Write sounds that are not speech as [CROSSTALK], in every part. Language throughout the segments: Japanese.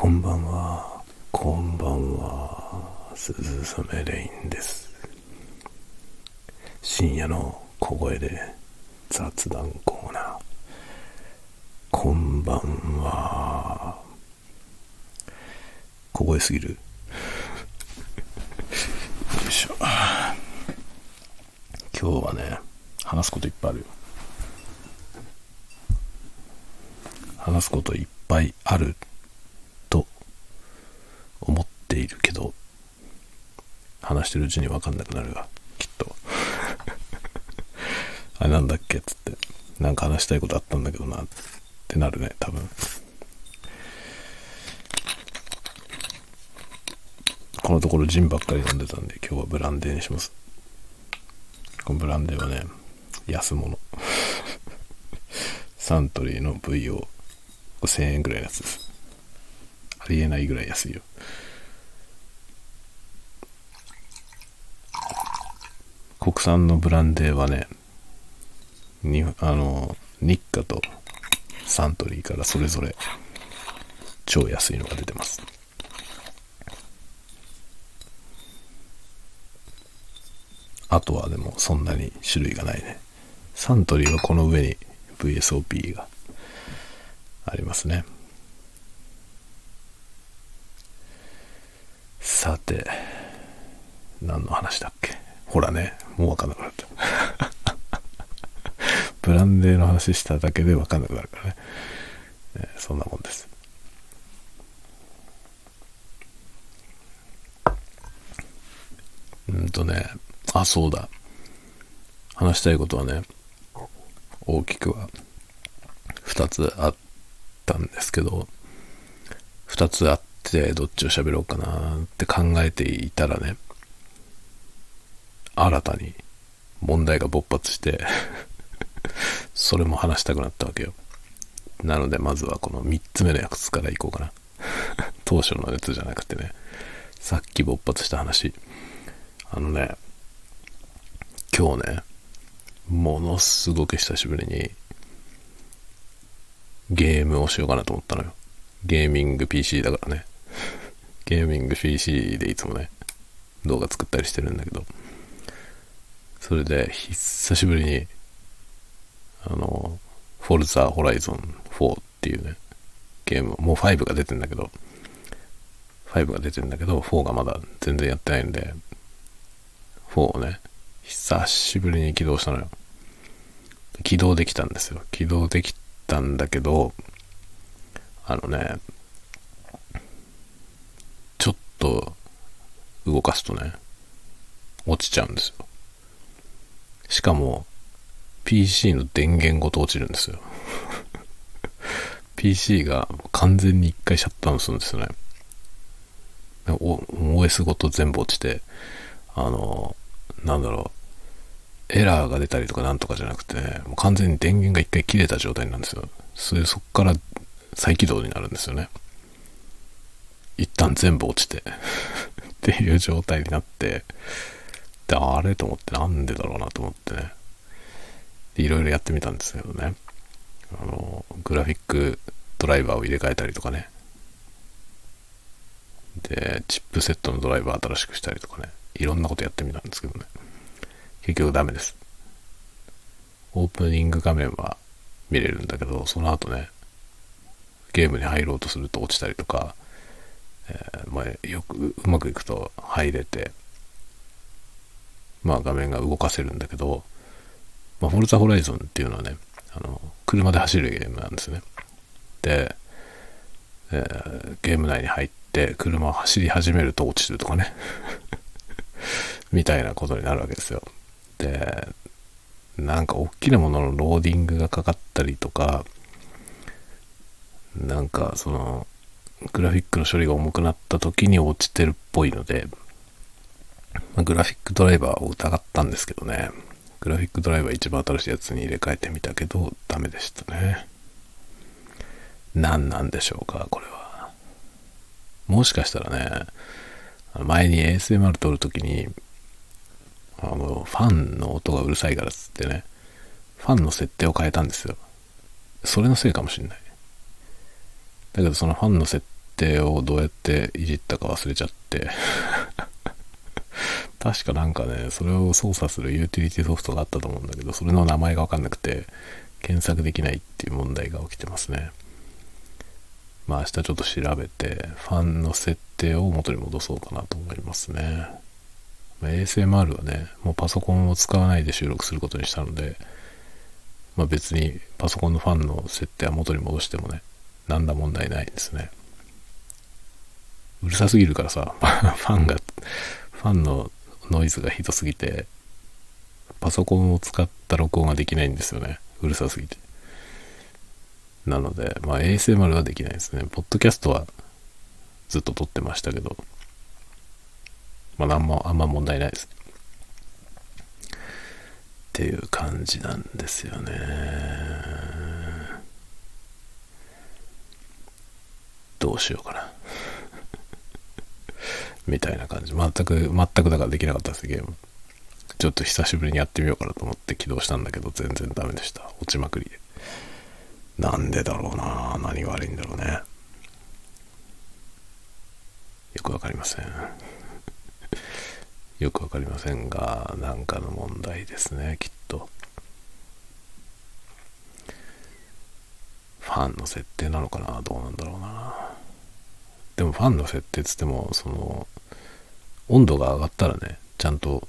こんばんは。こんばんは。鈴雨レインです。深夜の小声で雑談コーナー。こんばんは。小声すぎる。よいしょ。今日はね、話すこといっぱいあるよ。話すこといっぱいあると思っているけど話してるうちに分かんなくなるがきっと。[LAUGHS] あれなんだっけっつって。なんか話したいことあったんだけどなってなるね多分。このところジンばっかり飲んでたんで今日はブランデーにします。このブランデーはね安物。[LAUGHS] サントリーの VO 5000円ぐらいのやつです。ありえないぐらい安いよ。国産のブランデーはねにあの日課とサントリーからそれぞれ超安いのが出てます。あとはでもそんなに種類がないね。サントリーはこの上に VSOP がありますね。さて何の話だっけ？ほらね。もう分かんなくなった [LAUGHS] ブランデーの話しただけで分かんなくなるからね、えそんなもんです。うんとねあそうだ。話したいことはね大きくは2つあったんですけど2つあってどっちを喋ろうかなって考えていたらね新たに問題が勃発して [LAUGHS] それも話したくなったわけよ。なのでまずはこの3つ目のやつからいこうかな。[LAUGHS] 当初のやつじゃなくてね。さっき勃発した話。あのね今日ねものすごく久しぶりにゲームをしようかなと思ったのよ。ゲーミング PC だからね。ゲーミング PC でいつもね、動画作ったりしてるんだけど、それで久しぶりに、あの、フォルザーホライゾン4っていうね、ゲーム、もう5が出てんだけど、5が出てんだけど、4がまだ全然やってないんで、4をね、久しぶりに起動したのよ。起動できたんですよ。起動できたんだけど、あのね、ちょっと動かすとね、落ちちゃうんですよ。しかも、PC の電源ごと落ちるんですよ。[LAUGHS] PC が完全に一回シャットダウンするんですよね。OS ごと全部落ちて、あの、なんだろう、エラーが出たりとかなんとかじゃなくてね、もう完全に電源が一回切れた状態なんですよ。それそっから再起動になるんですよね。一旦全部落ちて [LAUGHS] っていう状態になって、あれと思ってなんでだろうなと思ってね。でいろいろやってみたんですけどね。あの、グラフィックドライバーを入れ替えたりとかね。で、チップセットのドライバー新しくしたりとかね。いろんなことやってみたんですけどね。結局ダメです。オープニング画面は見れるんだけど、その後ね、ゲームに入ろうとすると落ちたりとか、えーまあ、よくうまくいくと入れて、まあ画面が動かせるんだけど、まあ、フォルツァホライゾンっていうのはね、あの、車で走るゲームなんですね。で、えーゲーム内に入って車を走り始めると落ちるとかね。[LAUGHS] みたいなことになるわけですよ。で、なんか大きなもののローディングがかかったりとか、なんかその、グラフィックの処理が重くなった時に落ちてるっぽいので、まあグラフィックドライバーを疑ったんですけどね、グラフィックドライバー一番新しいやつに入れ替えてみたけど、ダメでしたね。何なんでしょうか、これは。もしかしたらね、前に ASMR 撮るときに、あの、ファンの音がうるさいからっつってね、ファンの設定を変えたんですよ。それのせいかもしんない。だけどそのファンの設定をどうやっていじったか忘れちゃって [LAUGHS] 確かなんかね、それを操作するユーティリティソフトがあったと思うんだけど、それの名前がわかんなくて、検索できないっていう問題が起きてますね。まあ明日ちょっと調べて、ファンの設定を元に戻そうかなと思いますね。まあ、ASMR はね、もうパソコンを使わないで収録することにしたので、まあ別にパソコンのファンの設定は元に戻してもね、なんだ問題ないですね。うるさすぎるからさ、[LAUGHS] ファンが、ファンのノイズがひどすぎて、パソコンを使った録音ができないんですよね。うるさすぎて。なので、まあ ASMR はできないですね。ポッドキャストはずっと撮ってましたけど、まあなんも、あんま問題ないです。っていう感じなんですよね。どうしようかな。みたいな感じ。全く、全くだからできなかったです、ゲーム。ちょっと久しぶりにやってみようかなと思って起動したんだけど、全然ダメでした。落ちまくりで。なんでだろうな何が悪いんだろうね。よくわかりません。[LAUGHS] よくわかりませんが、なんかの問題ですね、きっと。ファンの設定なのかなどうなんだろうなでもファンの設定つっても、その、温度が上がったらね、ちゃんと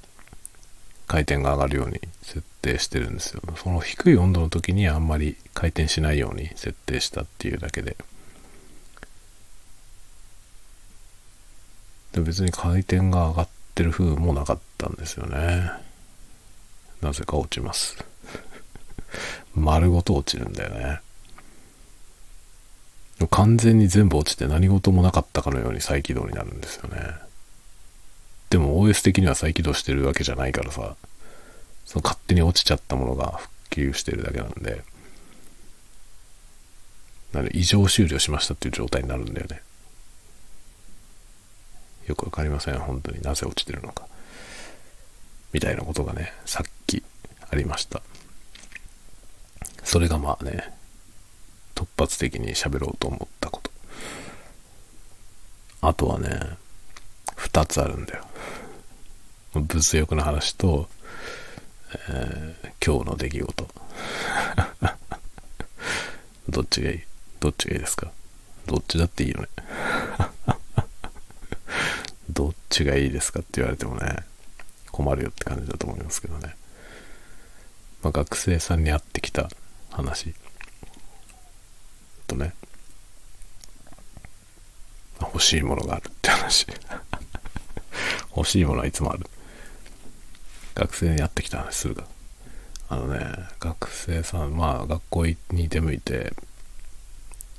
回転が上がるように設定してるんですよ。その低い温度の時にあんまり回転しないように設定したっていうだけで。で別に回転が上がってる風もなかったんですよね。なぜか落ちます。[LAUGHS] 丸ごと落ちるんだよね。完全に全部落ちて何事もなかったかのように再起動になるんですよね。でも OS 的には再起動してるわけじゃないからさ、その勝手に落ちちゃったものが復旧してるだけなんで、なので異常終了しましたっていう状態になるんだよね。よくわかりません。本当になぜ落ちてるのか。みたいなことがね、さっきありました。それがまあね、発的に喋ろうと思ったこと。あとはね、二つあるんだよ。物欲の話と、えー、今日の出来事。[LAUGHS] どっちがいい？どっちがいいですか？どっちだっていいよね。[LAUGHS] どっちがいいですかって言われてもね、困るよって感じだと思いますけどね。まあ、学生さんに会ってきた話とね、欲しいものがあるって話。[LAUGHS] 欲しいものはいつもある。学生にやってきた話するか。あのね、学生さん、まあ学校に出向いて、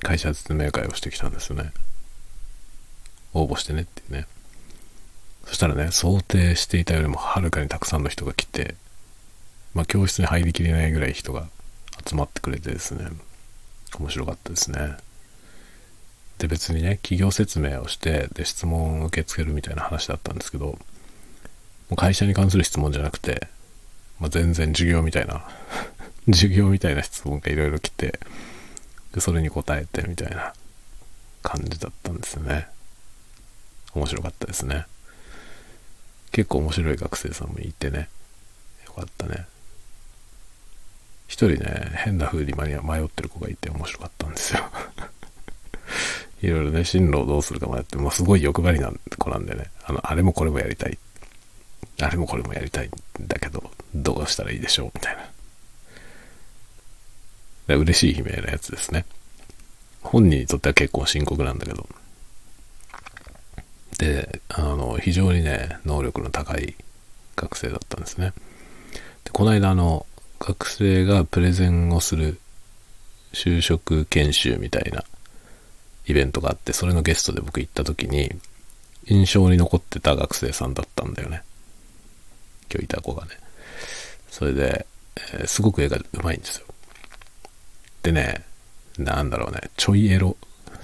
会社説明会をしてきたんですよね。応募してねっていうね。そしたらね、想定していたよりもはるかにたくさんの人が来て、まあ教室に入りきれないぐらい人が集まってくれてですね、面白かったですね。で別にね、企業説明をして、で質問を受け付けるみたいな話だったんですけど、もう会社に関する質問じゃなくて、まあ、全然授業みたいな [LAUGHS] 授業みたいな質問がいろいろ来て、で、それに答えてみたいな感じだったんですよね。面白かったですね。結構面白い学生さんもいてね。よかったね。一人ね、変な風に迷ってる子がいて面白かったんですよ。[LAUGHS] いろいろね、進路をどうするかもやって、もうすごい欲張りな子なんでね、あの、あれもこれもやりたい。あれもこれもやりたいんだけど、どうしたらいいでしょうみたいな。嬉しい悲鳴のやつですね。本人にとっては結構深刻なんだけど。で、あの、非常にね、能力の高い学生だったんですね。で、この間、あの、学生がプレゼンをする就職研修みたいなイベントがあって、それのゲストで僕行った時に、印象に残ってた学生さんだったんだよね。今日いた子がね。それで、えー、すごく絵が上手いんですよ。でね、なんだろうね、ちょいエロ、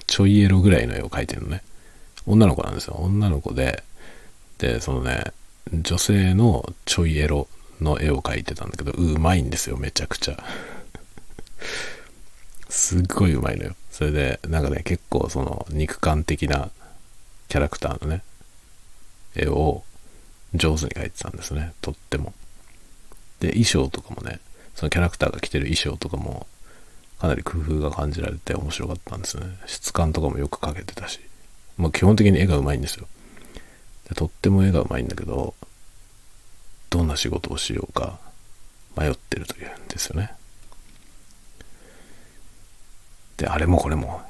ちょいエロぐらいの絵を描いてるのね。女の子なんですよ。女の子で、で、そのね、女性のちょいエロの絵を描いてたんだけど、うまいんですよ、めちゃくちゃ。すっごいうまいのよ。それで、なんかね、結構その肉感的なキャラクターのね、絵を上手に描いてたんですね、とっても。で、衣装とかもね、そのキャラクターが着てる衣装とかも、かなり工夫が感じられて面白かったんですね。質感とかもよく描けてたし。まあ基本的に絵がうまいんですよ。でとっても絵がうまいんだけど、どんな仕事をしようか迷ってるというんですよね。で、あれもこれも、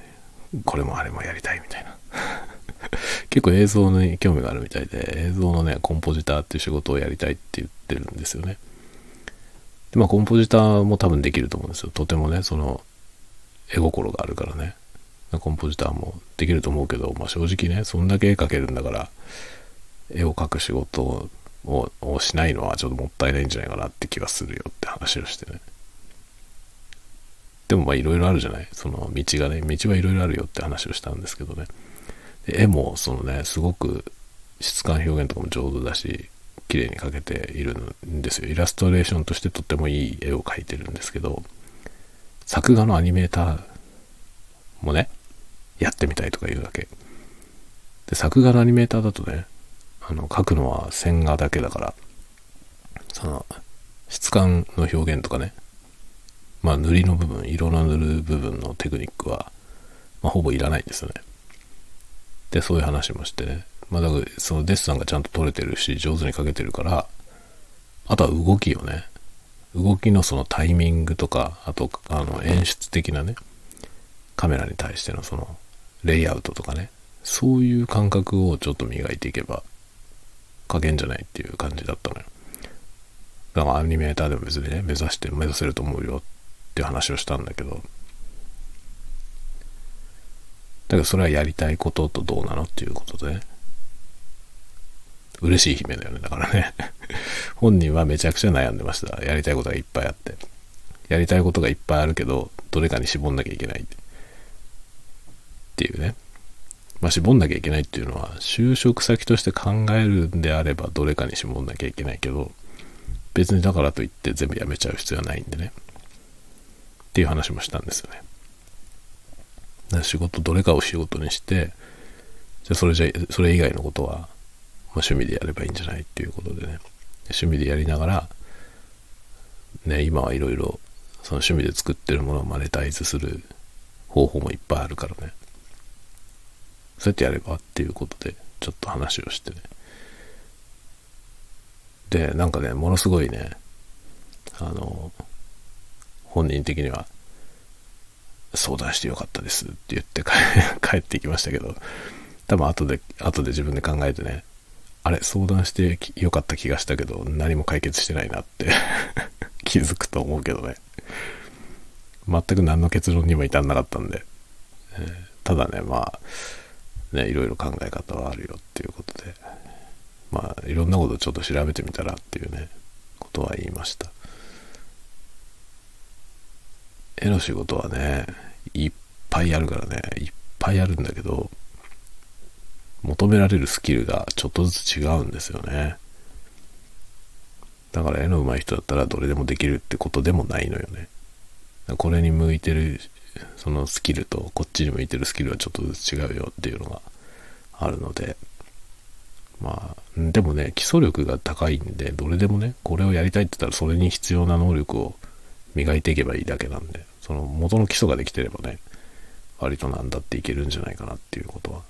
これもあれもやりたいみたいな。[LAUGHS] 結構映像に興味があるみたいで、映像のね、コンポジターっていう仕事をやりたいって言ってるんですよね。で、まあコンポジターも多分できると思うんですよ。とてもね、その、絵心があるからね。コンポジターもできると思うけど、まあ正直ね、そんだけ絵描けるんだから、絵を描く仕事をしないのはちょっともったいないんじゃないかなって気がするよって話をしてね。でもまあいろいろあるじゃない？その道がね、道はいろいろあるよって話をしたんですけどね。絵もそのね、すごく質感表現とかも上手だし、綺麗に描けているんですよ。イラストレーションとしてとってもいい絵を描いてるんですけど、作画のアニメーターもね、やってみたいとか言うわけ。で、作画のアニメーターだとね、あの、描くのは線画だけだから、その、質感の表現とかね、まあ塗りの部分、色の塗る部分のテクニックは、まあ、ほぼいらないんですよね。で、そういう話もしてね。まあだから、そのデッサンがちゃんと撮れてるし、上手に描けてるから、あとは動きをね、動きのそのタイミングとか、あと、あの、演出的なね、カメラに対してのその、レイアウトとかね、そういう感覚をちょっと磨いていけば、加減じゃないっていう感じだったのよ。だからアニメーターでも別にね、目指して目指せると思うよっていう話をしたんだけど、だけどそれはやりたいこととどうなのっていうことで、ね、嬉しい悲鳴だよね。だからね [LAUGHS] 本人はめちゃくちゃ悩んでました。やりたいことがいっぱいあって。やりたいことがいっぱいあるけど、どれかに絞んなきゃいけないっていうね。まあ、絞んなきゃいけないっていうのは、就職先として考えるんであれば、どれかに絞んなきゃいけないけど、別にだからといって全部やめちゃう必要はないんでね。っていう話もしたんですよね。だ仕事、どれかを仕事にして、じゃそれじゃ、それ以外のことは、まあ、趣味でやればいいんじゃないっていうことでね。趣味でやりながら、ね、今はいろいろ、その趣味で作ってるものをマネタイズする方法もいっぱいあるからね。そうやってやればっていうことで、ちょっと話をしてね。で、なんかね、ものすごいね、あの、本人的には、相談してよかったですって言って [LAUGHS] 帰ってきましたけど、多分後で、後で自分で考えてね、あれ、相談してよかった気がしたけど、何も解決してないなって [LAUGHS] 気づくと思うけどね。全く何の結論にも至んなかったんで、えー、ただね、まあ、ね、いろいろ考え方はあるよっていうことで、まあ、いろんなことちょっと調べてみたらっていうね、ことは言いました。絵の仕事はね、いっぱいあるからね、いっぱいあるんだけど、求められるスキルがちょっとずつ違うんですよね。だから絵の上手い人だったらどれでもできるってことでもないのよね。これに向いてるそのスキルとこっちに向いてるスキルはちょっとずつ違うよっていうのがあるので、まあ、でもね、基礎力が高いんで、どれでもね、これをやりたいって言ったらそれに必要な能力を磨いていけばいいだけなんで、その元の基礎ができてればね、割となんだっていけるんじゃないかなっていうことは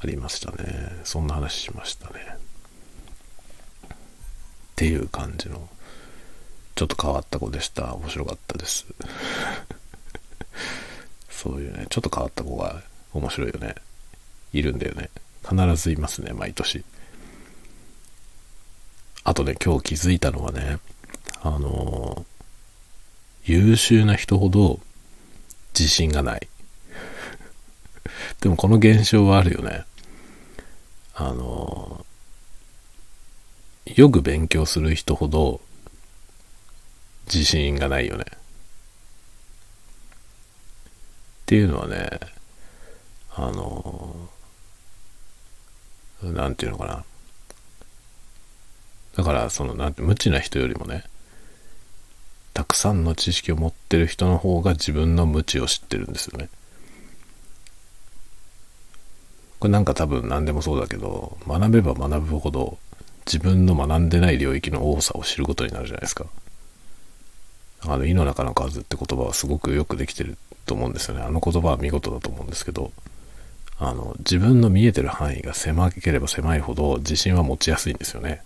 ありましたね。そんな話しましたね。っていう感じの、ちょっと変わった子でした。面白かったです。そういうね、ちょっと変わった子が面白いよね。いるんだよね。必ずいますね、毎年。あとね、今日気づいたのはね、あのー、優秀な人ほど自信がない。[LAUGHS] でもこの現象はあるよね。あのー、よく勉強する人ほど自信がないよね。っていうのはね、あの、なんていうのかな。だから、その、なんて、無知な人よりもね、たくさんの知識を持ってる人の方が自分の無知を知ってるんですよね。これなんか多分何でもそうだけど、学べば学ぶほど自分の学んでない領域の多さを知ることになるじゃないですか。あの、井の中の数って言葉はすごくよくできてると思うんですよね。あの言葉は見事だと思うんですけど、あの、自分の見えてる範囲が狭ければ狭いほど自信は持ちやすいんですよね。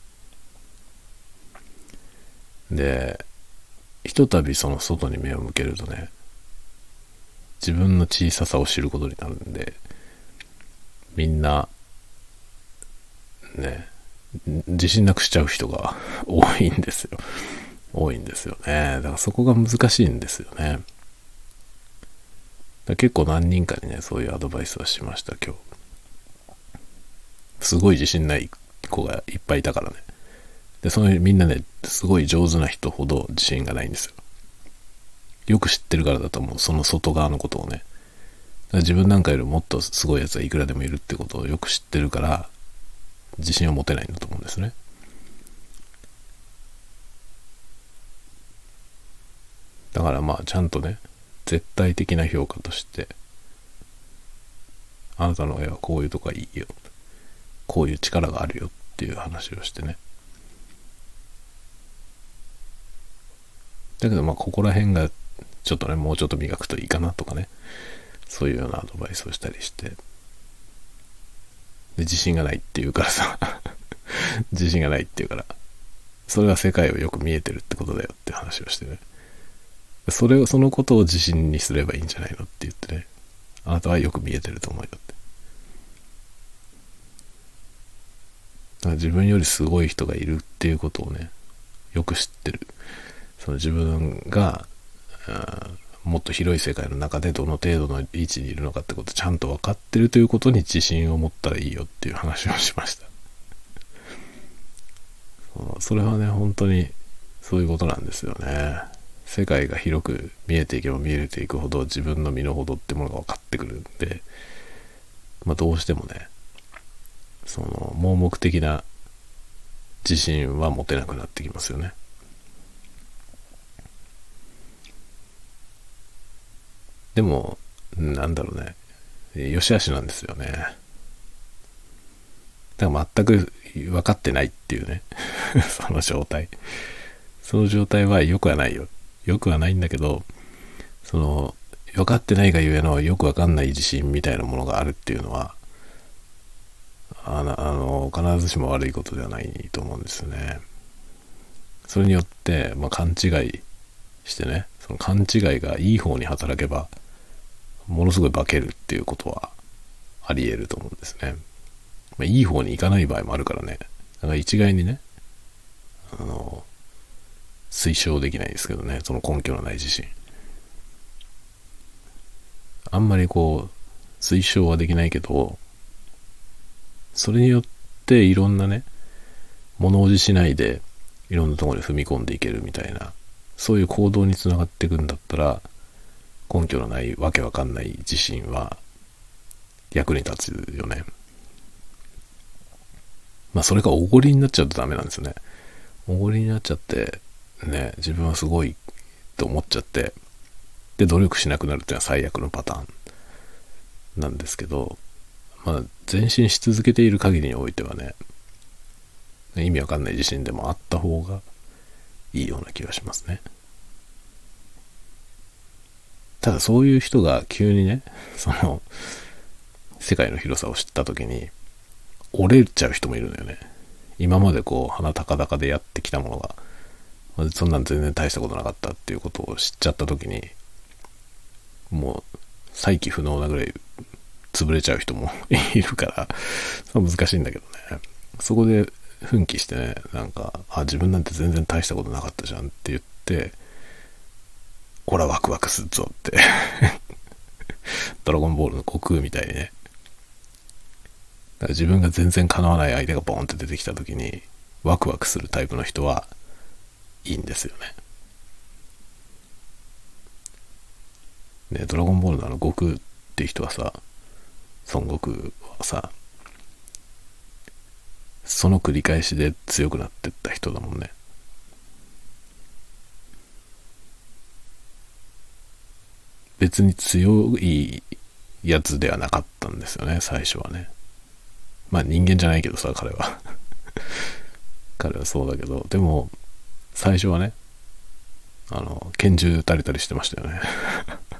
で、ひとたびその外に目を向けるとね、自分の小ささを知ることになるんで、みんな、ね、自信なくしちゃう人が多いんですよ。多いんですよね。だからそこが難しいんですよね。結構何人かにね、そういうアドバイスはしました、今日。すごい自信ない子がいっぱいいたからね。で、そのみんなね、すごい上手な人ほど自信がないんですよ。よく知ってるからだと思う。その外側のことをね。自分なんかよりもっとすごいやつはいくらでもいるってことをよく知ってるから、自信を持てないんだと思うんですね。だからまあ、ちゃんとね、絶対的な評価として、あなたの絵はこういうとこがいいよ。こういう力があるよっていう話をしてね。だけどまあここら辺がちょっとね、もうちょっと磨くといいかなとかね、そういうようなアドバイスをしたりして、で、自信がないって言うからさ [LAUGHS] 自信がないって言うから、それは世界をよく見えてるってことだよって話をしてね。それを、そのことを自信にすればいいんじゃないのって言ってね、あなたはよく見えてると思うよって。だから自分よりすごい人がいるっていうことをね、よく知ってる。その自分が、もっと広い世界の中でどの程度の位置にいるのかってことちゃんと分かってるということに自信を持ったらいいよっていう話をしました [LAUGHS] それはね本当にそういうことなんですよね世界が広く見えていけば見えていくほど自分の身の程ってものが分かってくるんで、まあ、どうしてもねその盲目的な自信は持てなくなってきますよね。でも、なんだろうね。よしあしなんですよね。だから全く分かってないっていうね。[LAUGHS] その状態。その状態は良くはないよ。よくはないんだけど、その、分かってないがゆえのよくわかんない自信みたいなものがあるっていうのは、あの、必ずしも悪いことではないと思うんですよね。それによって、まあ、勘違いしてね、その勘違いがいい方に働けば、ものすごい化けるっていうことはあり得ると思うんですね。まあ、いい方に行かない場合もあるからね。だから一概にね、推奨できないですけどね、その根拠のない自信。あんまりこう、推奨はできないけど、それによっていろんなね、物おじしないで、いろんなところに踏み込んでいけるみたいな、そういう行動につながっていくんだったら、根拠のないわけわかんない自信は役に立つよね。まあそれがおごりになっちゃうとダメなんですよね。おごりになっちゃって、ね、自分はすごいと思っちゃって、で、努力しなくなるっていうのは最悪のパターンなんですけど、まあ、前進し続けている限りにおいてはね、意味わかんない自信でもあった方がいいような気がしますね。ただそういう人が急にね、その、世界の広さを知った時に、折れちゃう人もいるんだよね。今までこう、鼻高々でやってきたものが、そんなん全然大したことなかったっていうことを知っちゃった時に、もう再起不能なぐらい潰れちゃう人も [LAUGHS] いるから難しいんだけどね。そこで奮起してね、なんか、あ、自分なんて全然大したことなかったじゃんって言って、こらワクワクするぞって [LAUGHS] ドラゴンボールの悟空みたいにね。自分が全然叶わない相手がボーンって出てきた時に、ワクワクするタイプの人はいんですよね。ね、ドラゴンボールのあの悟空って人はさ、孫悟空はさ、その繰り返しで強くなってった人だもんね。別に強いやつではなかったんですよね、最初はね。まあ人間じゃないけどさ、彼は。[LAUGHS] 彼はそうだけど、でも、最初はね、あの、拳銃撃たれたりしてましたよね。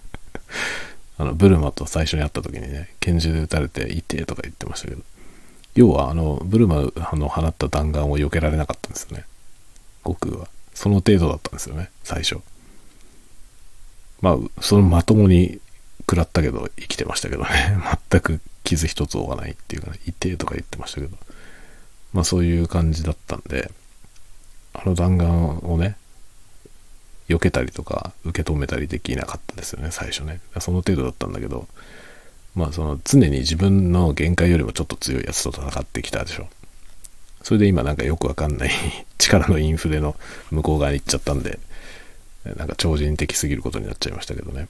[LAUGHS] あの、ブルマと最初に会った時にね、拳銃で撃たれて、いてとか言ってましたけど、要は、あの、ブルマの放った弾丸を避けられなかったんですよね。悟空は。その程度だったんですよね、最初。まあ、そのまともに食らったけど、生きてましたけどね。[LAUGHS] 全く傷一つ負わないっていうかね、いてとか言ってましたけど。まあそういう感じだったんで、あの弾丸をね、避けたりとか受け止めたりできなかったですよね、最初ね。その程度だったんだけど、まあその常に自分の限界よりもちょっと強いやつと戦ってきたでしょ。それで今なんかよくわかんない [LAUGHS] 力のインフレの向こう側に行っちゃったんで、なんか超人的すぎることになっちゃいましたけどね。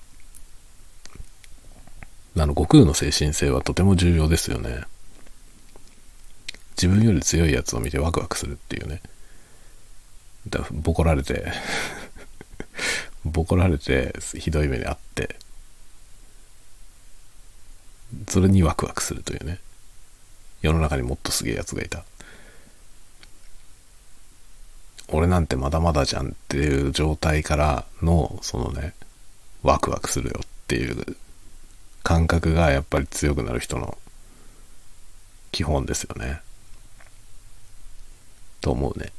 あの、悟空の精神性はとても重要ですよね。自分より強いやつを見てワクワクするっていうね。ボコられて。ボコられてひどい目にあって。それにワクワクするというね。世の中にもっとすげえやつがいた。俺なんてまだまだじゃんっていう状態からのそのねワクワクするよっていう感覚がやっぱり強くなる人の基本ですよね。と思うね。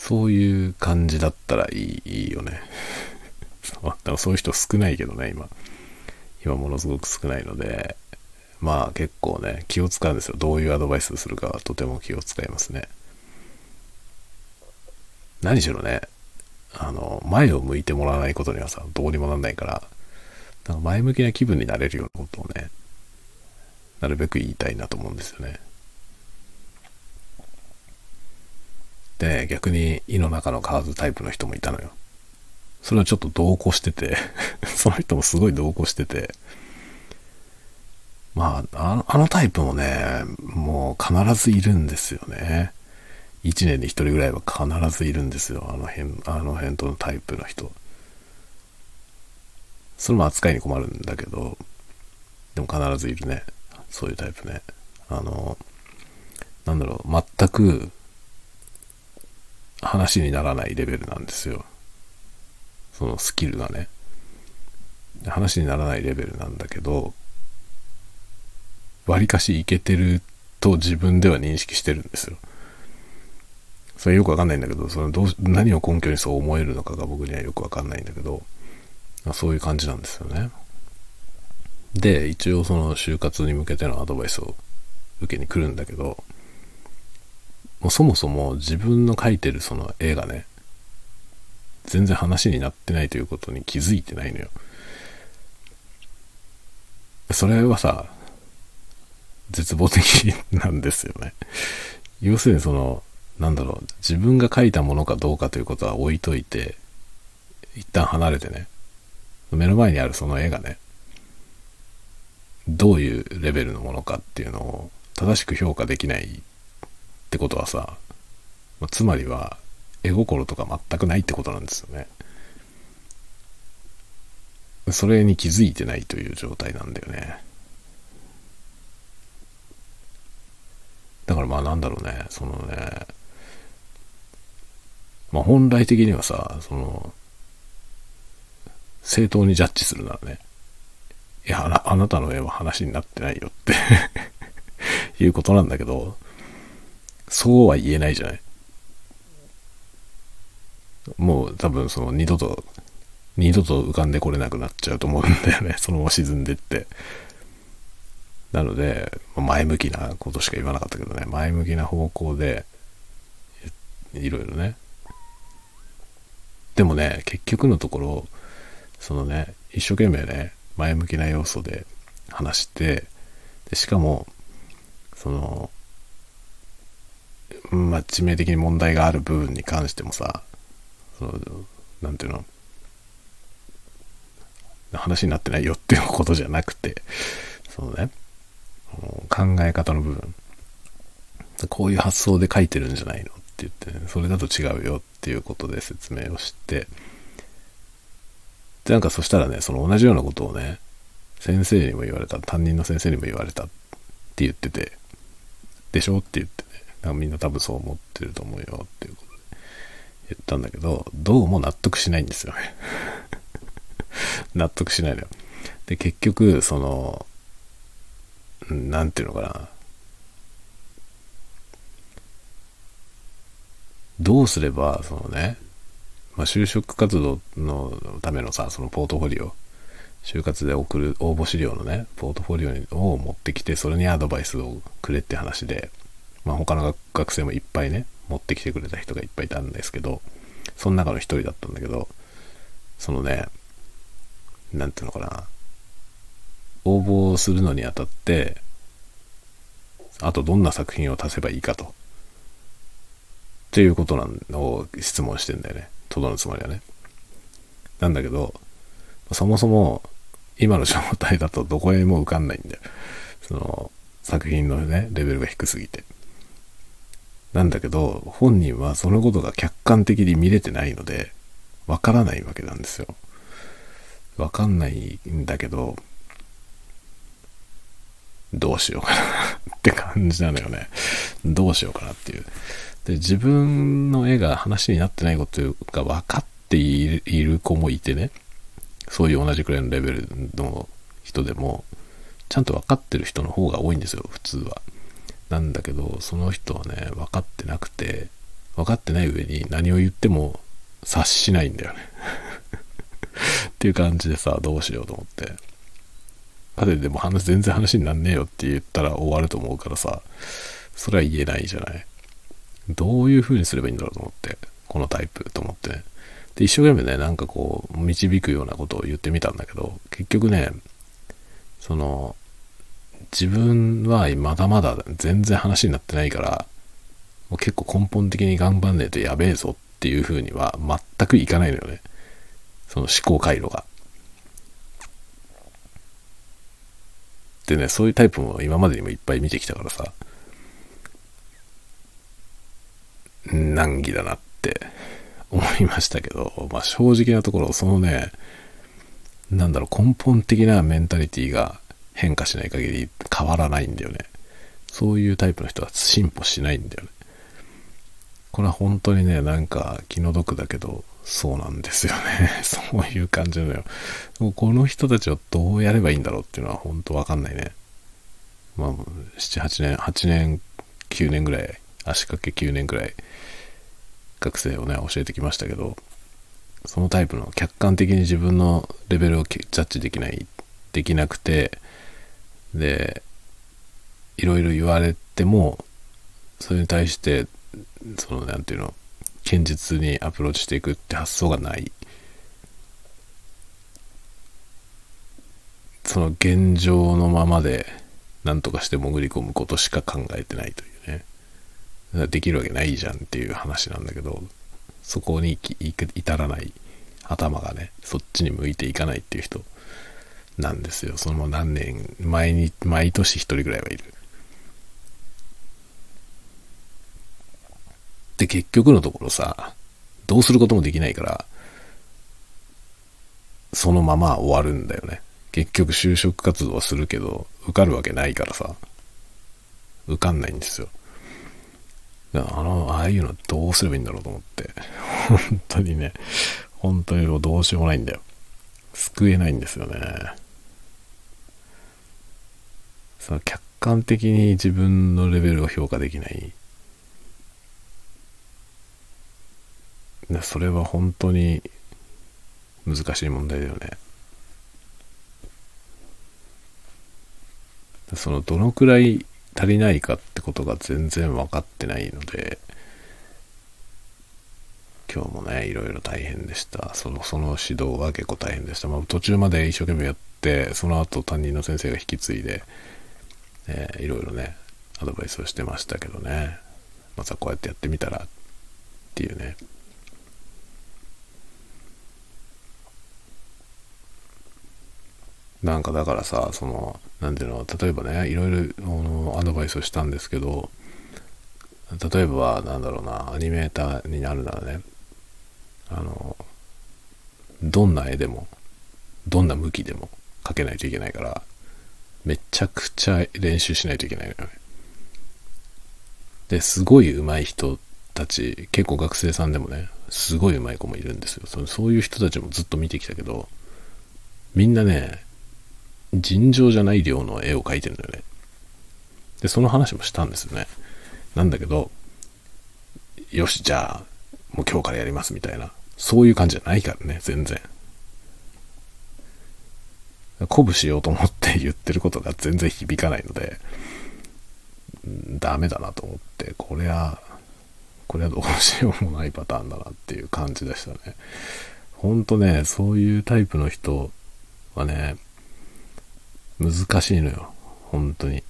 そういう感じだったらいいいいよね。[LAUGHS] そうそういう人少ないけどね、今。今ものすごく少ないので、まあ結構ね、気を使うんですよ。どういうアドバイスするかはとても気を使いますね。何しろね、あの、前を向いてもらわないことにはさ、どうにもなんないから、なんか前向きな気分になれるようなことをね、なるべく言いたいなと思うんですよね。で、逆に胃の中の蛙タイプの人もいたのよ。それはちょっと同行してて [LAUGHS] その人もすごい同行してて、まあ、あのあのタイプもね、もう必ずいるんですよね。一年に一人ぐらいは必ずいるんですよ。あの辺、あの辺とのタイプの人。それも扱いに困るんだけど、でも必ずいるね。そういうタイプね。あの、なんだろう、全く話にならないレベルなんですよ。そのスキルがね。話にならないレベルなんだけど、わりかしいけてると自分では認識してるんですよ。それよくわかんないんだけど、そのどう何を根拠にそう思えるのかが僕にはよくわかんないんだけど、そういう感じなんですよね。で、一応その就活に向けてのアドバイスを受けに来るんだけど、もうそもそも自分の描いてるその絵がね、全然話になってないということに気づいてないのよ。それはさ、絶望的なんですよね。要するにその、なんだろう、自分が描いたものかどうかということは置いといて、一旦離れてね、目の前にあるその絵がね、どういうレベルのものかっていうのを正しく評価できないってことはさ、まつまりは絵心とか全くないってことなんですよね。それに気づいてないという状態なんだよね。だからまあなんだろうね、そのね、まあ本来的にはさ、その、正当にジャッジするならね、いや、あなたの絵は話になってないよって [LAUGHS] いうことなんだけど、そうは言えないじゃない。もう多分その二度と、二度と浮かんでこれなくなっちゃうと思うんだよね。[LAUGHS] そのまま沈んでって。なので、前向きなことしか言わなかったけどね、前向きな方向で、いろいろね。でもね、結局のところ、そのね、一生懸命ね、前向きな要素で話して、でしかも、その、まあ、致命的に問題がある部分に関してもさ、その、なんていうの、話になってないよっていうことじゃなくて、そのね、考え方の部分、こういう発想で書いてるんじゃないのって言って、ね、それだと違うよっていうことで説明をして、で、なんかそしたらね、その同じようなことをね、先生にも言われた、担任の先生にも言われたって言ってて、でしょって言って、なんかみんな多分そう思ってると思うよっていうことで言ったんだけど、どうも納得しないんですよね。[LAUGHS] 納得しないのよ。で、結局、その、なんていうのかな。どうすれば、そのね、まあ、就職活動のためのさ、そのポートフォリオ、就活で送る応募資料のね、ポートフォリオを持ってきて、それにアドバイスをくれって話で、まあ、他の学生もいっぱいね、持ってきてくれた人がいっぱいいたんですけど、その中の一人だったんだけど、そのね、なんていうのかな、応募するのにあたって、あとどんな作品を足せばいいかと。っていうことなのを質問してんだよね。とどのつまりはね。なんだけど、そもそも今の状態だとどこへも受かんないんだよ。その作品のね、レベルが低すぎて。なんだけど、本人はそのことが客観的に見れてないので、わからないわけなんですよ。わかんないんだけど、どうしようかなって感じなのよね。どうしようかなっていう。で、自分の絵が話になってないことが分かっている子もいてね、そういう同じくらいのレベルの人でも、ちゃんと分かってる人の方が多いんですよ、普通は。なんだけど、その人はね、分かってなくて、分かってない上に何を言っても察しないんだよね [LAUGHS] っていう感じでさ、どうしようと思って。あででも話、全然話になんねえよって言ったら終わると思うからさ、それは言えないじゃない。どういう風にすればいいんだろうと思って、このタイプと思ってね。で、一生懸命ね、なんかこう、導くようなことを言ってみたんだけど、結局ね、その、自分はまだまだ全然話になってないから、もう結構根本的に頑張んねえとやべえぞっていう風には全くいかないのよね。その思考回路が。でね、そういうタイプも今までにもいっぱい見てきたからさ、難儀だなって [LAUGHS] 思いましたけど、まあ正直なところ、そのね、なんだろう、根本的なメンタリティが変化しない限り変わらないんだよね。そういうタイプの人は進歩しないんだよね。これは本当にね、なんか気の毒だけど、そうなんですよね。[LAUGHS] そういう感じなのよ。この人たちをどうやればいいんだろうっていうのは本当わかんないね。まあ、7、8年、8年、9年ぐらい、足掛け9年ぐらい学生をね、教えてきましたけど、そのタイプの客観的に自分のレベルをジャッジできない、できなくて、で、いろいろ言われても、それに対して、その、なんていうの、堅実にアプローチしていくって発想がない。その現状のままで何とかして潜り込むことしか考えてないというね。できるわけないじゃんっていう話なんだけど、そこに至らない頭がね、そっちに向いていかないっていう人なんですよ。その何年前に、毎年一人ぐらいはいる。で、結局のところさ、どうすることもできないから、そのまま終わるんだよね。結局就職活動はするけど、受かるわけないからさ、受かんないんですよ。あの、ああいうのどうすればいいんだろうと思って。[LAUGHS] 本当にね、本当にどうしようもないんだよ。救えないんですよね。その客観的に自分のレベルを評価できない。それは本当に難しい問題だよね。そのどのくらい足りないかってことが全然分かってないので、今日もね、いろいろ大変でした。その、その指導は結構大変でした。まあ、途中まで一生懸命やって、その後担任の先生が引き継いで、えー、いろいろね、アドバイスをしてましたけどね。またこうやってやってみたらっていうね。なんかだからさ、その、なんていうの、例えばね、いろいろアドバイスをしたんですけど、例えば、なんだろうな、アニメーターになるならね、あの、どんな絵でも、どんな向きでも書けないといけないから、めちゃくちゃ練習しないといけないのよね。で、すごい上手い人たち、結構学生さんでもね、すごい上手い子もいるんですよ。そのそういう人たちもずっと見てきたけど、みんなね、尋常じゃない量の絵を描いてるんだよね。で、その話もしたんですよね。なんだけど、よし、じゃあ、もう今日からやりますみたいな、そういう感じじゃないからね、全然。鼓舞しようと思って言ってることが全然響かないので、ダメだなと思って、これは、これはどうしようもないパターンだなっていう感じでしたね。ほんとね、そういうタイプの人はね、難しいのよ。本当に。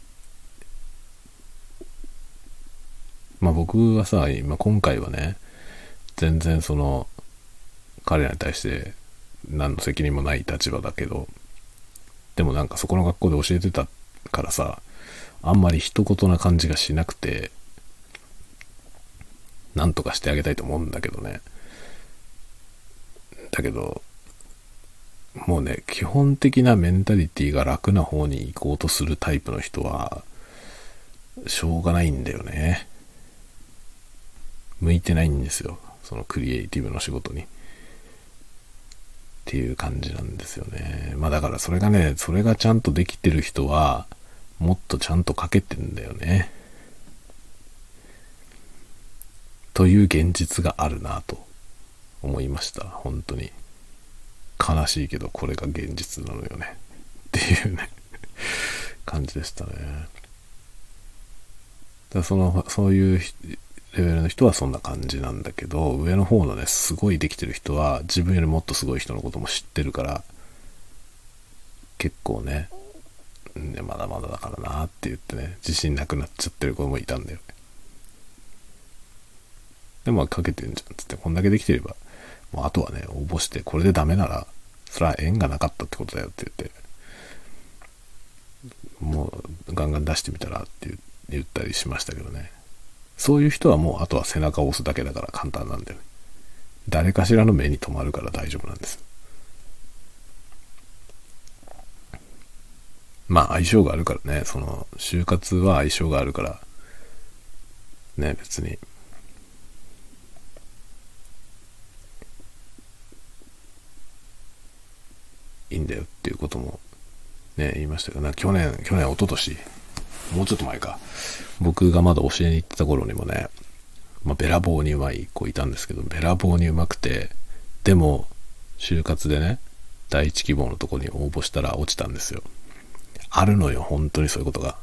まあ僕はさ、今今回はね、全然その、彼らに対して何の責任もない立場だけど、でもなんかそこの学校で教えてたからさ、あんまり一言な感じがしなくて、なんとかしてあげたいと思うんだけどね。だけど、もうね、基本的なメンタリティが楽な方に行こうとするタイプの人は、しょうがないんだよね。向いてないんですよ。そのクリエイティブの仕事に。っていう感じなんですよね。まあだからそれがね、それがちゃんとできてる人は、もっとちゃんと書けてんだよね。という現実があるなと思いました。本当に。悲しいけどこれが現実なのよね。っていうね感じでしたね。だその、そういうレベルの人はそんな感じなんだけど、上の方のね、すごいできてる人は自分よりもっとすごい人のことも知ってるから、結構ね、ねまだまだだからなって言ってね、自信なくなっちゃってる子もいたんだよね。でもかけてんじゃんつって、こんだけできてれば、もうあとはね、応募して、これでダメなら、それは縁がなかったってことだよって言って、もうガンガン出してみたらって言ったりしましたけどね。そういう人はもうあとは背中を押すだけだから簡単なんだよね。誰かしらの目に留まるから大丈夫なんです。まあ相性があるからね、その就活は相性があるから、ね、別に。いいんだよっていうこともね、言いましたけど、な去年、去年、一昨年もうちょっと前か。僕がまだ教えに行ってた頃にもね、まあ、べらぼうにうまい子いたんですけど、べらぼうにうまくて、でも、就活でね、第一希望のとこに応募したら落ちたんですよ。あるのよ、本当にそういうことが。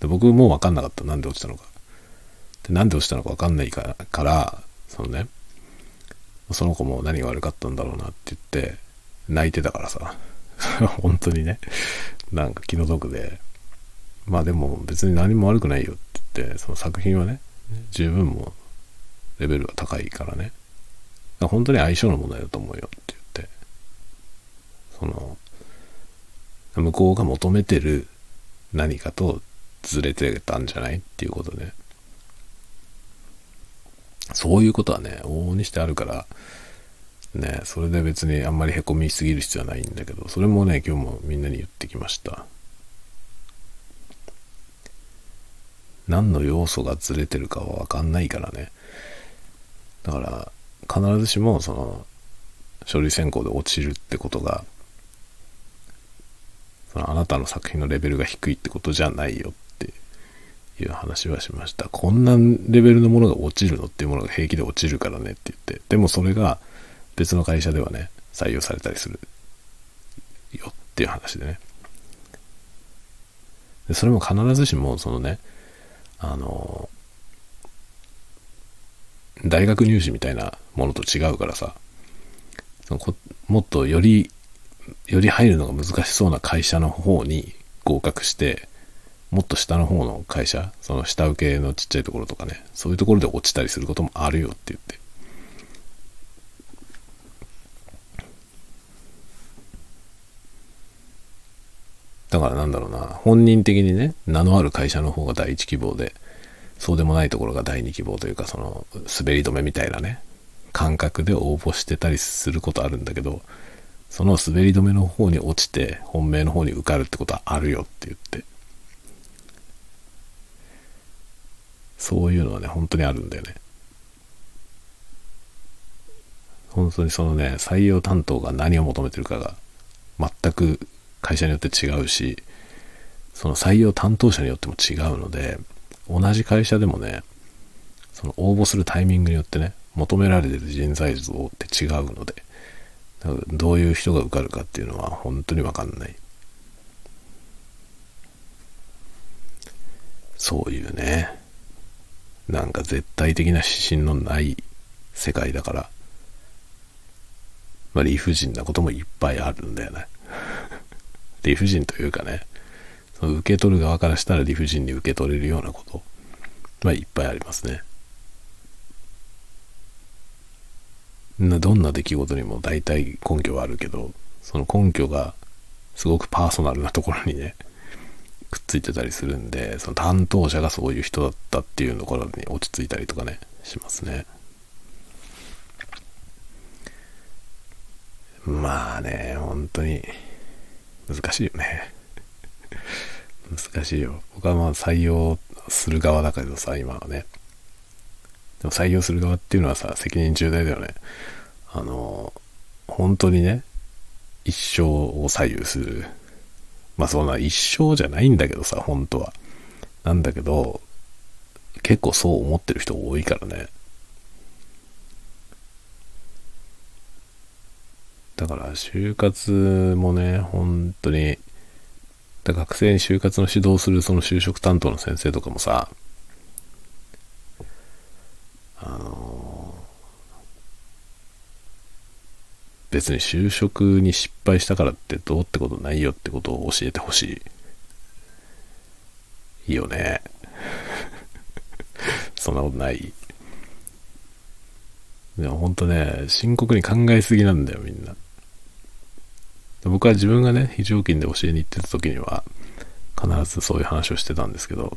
で僕も分かんなかった。なんで落ちたのか。でなんで落ちたのか分かんない、からそのね、その子も何が悪かったんだろうなって言って、泣いてたからさ。[LAUGHS] 本当にね、なんか気の毒で、まあでも別に何も悪くないよって言って、その作品はね、十分もレベルは高いからね、本当に相性の問題だと思うよって言って、その、向こうが求めてる何かとずれてたんじゃないっていうことで、そういうことはね、往々にしてあるから、ね、それで別にあんまりへこみすぎる必要はないんだけど、それもね、今日もみんなに言ってきました。何の要素がずれてるかはわかんないからね。だから、必ずしもその、書類選考で落ちるってことが、そのあなたの作品のレベルが低いってことじゃないよっていう話はしました。こんなレベルのものが落ちるのっていうものが平気で落ちるからねって言って。でもそれが別の会社ではね、採用されたりするよっていう話でね。でそれも必ずしもそのね、あの、大学入試みたいなものと違うからさ、そのこもっとより、より入るのが難しそうな会社の方に合格して、もっと下の方の会社、その下請けのちっちゃいところとかね、そういうところで落ちたりすることもあるよって言って。だからなんだろうな、本人的にね、名のある会社の方が第一希望で、そうでもないところが第二希望というか、その、滑り止めみたいなね、感覚で応募してたりすることあるんだけど、その滑り止めの方に落ちて本命の方に受かるってことはあるよって言って。そういうのはね本当にあるんだよね。本当にそのね採用担当が何を求めてるかが全く会社によって違うしその採用担当者によっても違うので同じ会社でもねその応募するタイミングによってね求められてる人材像って違うのでどういう人が受かるかっていうのは本当に分かんない。そういうねなんか絶対的な指針のない世界だからまあ理不尽なこともいっぱいあるんだよね。理不尽というかねその受け取る側からしたら理不尽に受け取れるようなことまあいっぱいありますね。などんな出来事にも大体根拠はあるけどその根拠がすごくパーソナルなところにねくっついてたりするんでその担当者がそういう人だったっていうところに落ち着いたりとかねしますね。まあね本当に難しいよね [LAUGHS] 難しいよ僕はまあ採用する側だけどさ今はねでも採用する側っていうのはさ、責任重大だよね。あの、本当にね、一生を左右する。まあそんな一生じゃないんだけどさ、本当は。なんだけど、結構そう思ってる人多いからね。だから就活もね、本当に、だ学生に就活の指導するその就職担当の先生とかもさ、あの別に就職に失敗したからってどうってことないよってことを教えてほしい。いいよね。[LAUGHS] そんなことない。でも本当ね、深刻に考えすぎなんだよ、みんな。僕は自分がね、非常勤で教えに行ってた時には、必ずそういう話をしてたんですけど、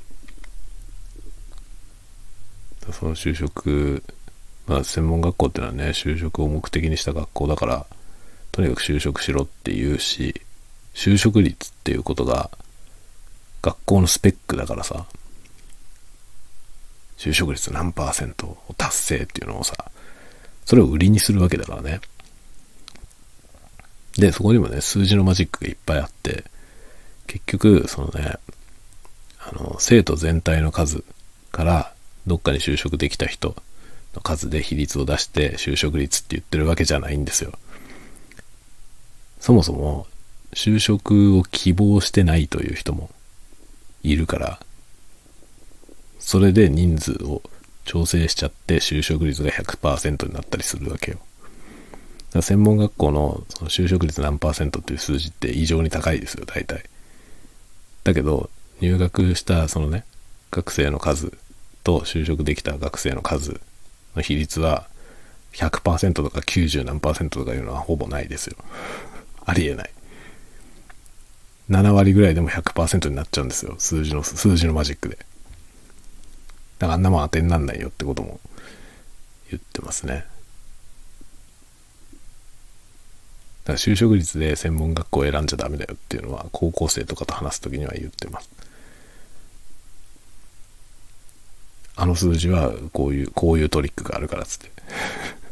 その就職、まあ、専門学校っていうのはね、就職を目的にした学校だから、とにかく就職しろって言うし、就職率っていうことが学校のスペックだからさ、就職率何パーセントを達成っていうのをさ、それを売りにするわけだからね。で、そこにもね、数字のマジックがいっぱいあって、結局、そのね、あの、生徒全体の数からどっかに就職できた人の数で比率を出して就職率って言ってるわけじゃないんですよ。そもそも就職を希望してないという人もいるから、それで人数を調整しちゃって就職率が100%になったりするわけよ。専門学校のその就職率何パーセントっていう数字って異常に高いですよ、大体。だけど、入学したそのね、学生の数と就職できた学生の数の比率は100%とか90何とかいうのはほぼないですよ。[LAUGHS] ありえない。7割ぐらいでも100%になっちゃうんですよ。数字の、数字のマジックで。だからあんなもん当てになんないよってことも言ってますね。だから就職率で専門学校を選んじゃダメだよっていうのは高校生とかと話す時には言ってます。あの数字はこういう、こういうトリックがあるからっつって。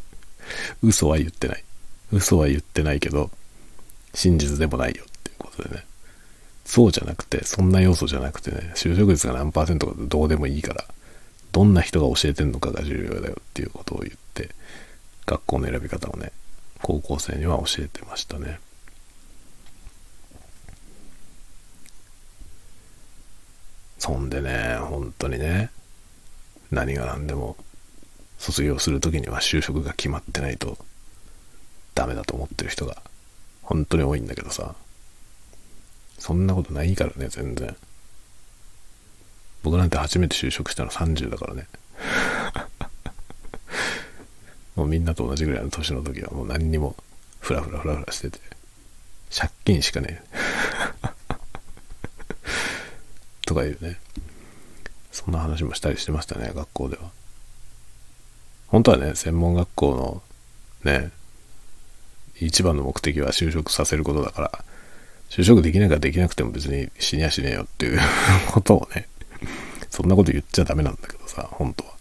[LAUGHS] 嘘は言ってない。嘘は言ってないけど、真実でもないよっていうことでね。そうじゃなくて、そんな要素じゃなくてね、就職率が何パーセントかどうでもいいから、どんな人が教えてんのかが重要だよっていうことを言って、学校の選び方をね、高校生には教えてましたね。そんでね、本当にね、何が何でも卒業する時には就職が決まってないとダメだと思ってる人が本当に多いんだけどさそんなことないからね全然僕なんて初めて就職したの30だからねもうみんなと同じぐらいの年の時はもう何にもフラフラフラフラしてて借金しかねえ [LAUGHS] とかいうねそんな話もしたりしてましたね、学校では。本当はね、専門学校のね、一番の目的は就職させることだから、就職できないからできなくても別に死にやしねえよっていうことをね、そんなこと言っちゃダメなんだけどさ、本当は。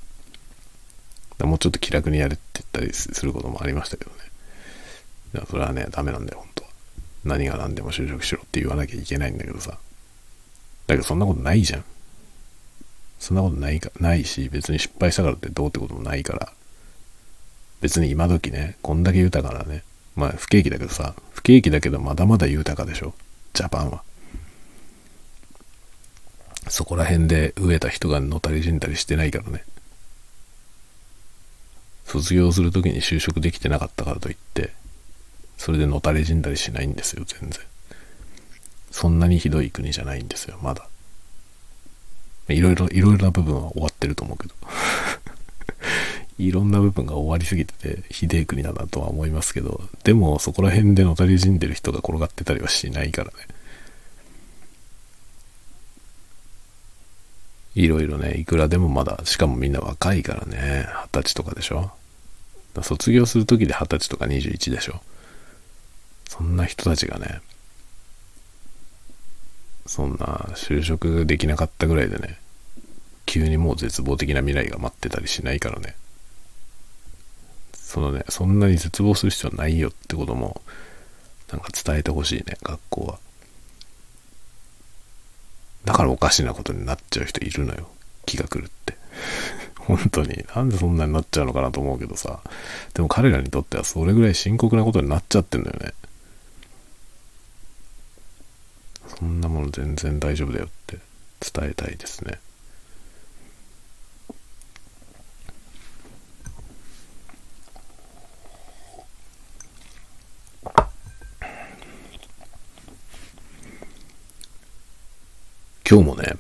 もうちょっと気楽にやれって言ったりすることもありましたけどね。いやそれはね、ダメなんだよ、本当は。何が何でも就職しろって言わなきゃいけないんだけどさ。だけどそんなことないじゃん。そんなことないか、ないし、別に失敗したからってどうってこともないから。別に今時ね、こんだけ豊かなね、まあ不景気だけどさ、不景気だけどまだまだ豊かでしょ。ジャパンは。そこら辺で飢えた人がのたり死んだりしてないからね。卒業する時に就職できてなかったからといって、それでのたれ死んだりしないんですよ、全然。そんなにひどい国じゃないんですよ、まだ。いろいろ、いろいろな部分は終わってると思うけど。いろんな部分が終わりすぎてて、ひでえ国だなとは思いますけど、でもそこら辺でのたれ死んでる人が転がってたりはしないからね。いろいろね、いくらでもまだ、しかもみんな若いからね、二十歳とかでしょ？卒業する時で二十歳とか21でしょ？そんな人たちがね、そんな就職できなかったぐらいでね、急にもう絶望的な未来が待ってたりしないからね。そのね、そんなに絶望する必要ないよってことも、なんか伝えてほしいね、学校は。だからおかしなことになっちゃう人いるのよ。気が狂って。[LAUGHS] 本当に。なんでそんなになっちゃうのかなと思うけどさ。でも彼らにとってはそれぐらい深刻なことになっちゃってんだよね。そんなもの全然大丈夫だよって伝えたいですね。今日もね、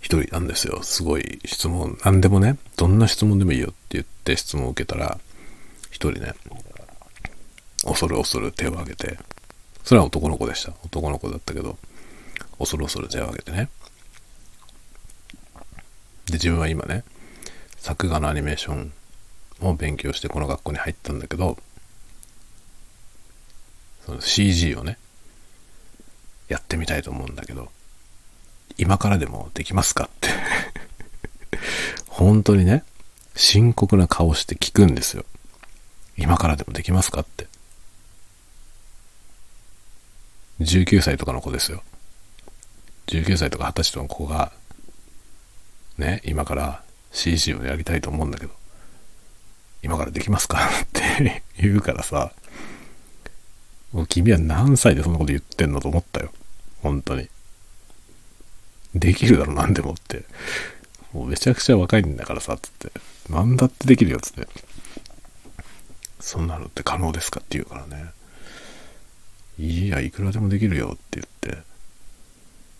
一人なんですよ。すごい質問、何でもね、どんな質問でもいいよって言って質問を受けたら、一人ね、恐る恐る手を挙げて、それは男の子でした。男の子だったけど、恐る恐る手を挙げてね。で、自分は今ね、作画のアニメーションを勉強してこの学校に入ったんだけど、その CG をね、やってみたいと思うんだけど、今からでもできますかって [LAUGHS] 本当にね、深刻な顔して聞くんですよ。今からでもできますかって。19歳とかの子ですよ。19歳とか20歳との子が、ね、今から CG をやりたいと思うんだけど、今からできますかって [LAUGHS] 言うからさ、もう君は何歳でそんなこと言ってんのと思ったよ。本当に。できるだろ、何でもって。もうめちゃくちゃ若いんだからさ、つって。何だってできるよ、つって。そんなのって可能ですかって言うからね。いや、いくらでもできるよって言って。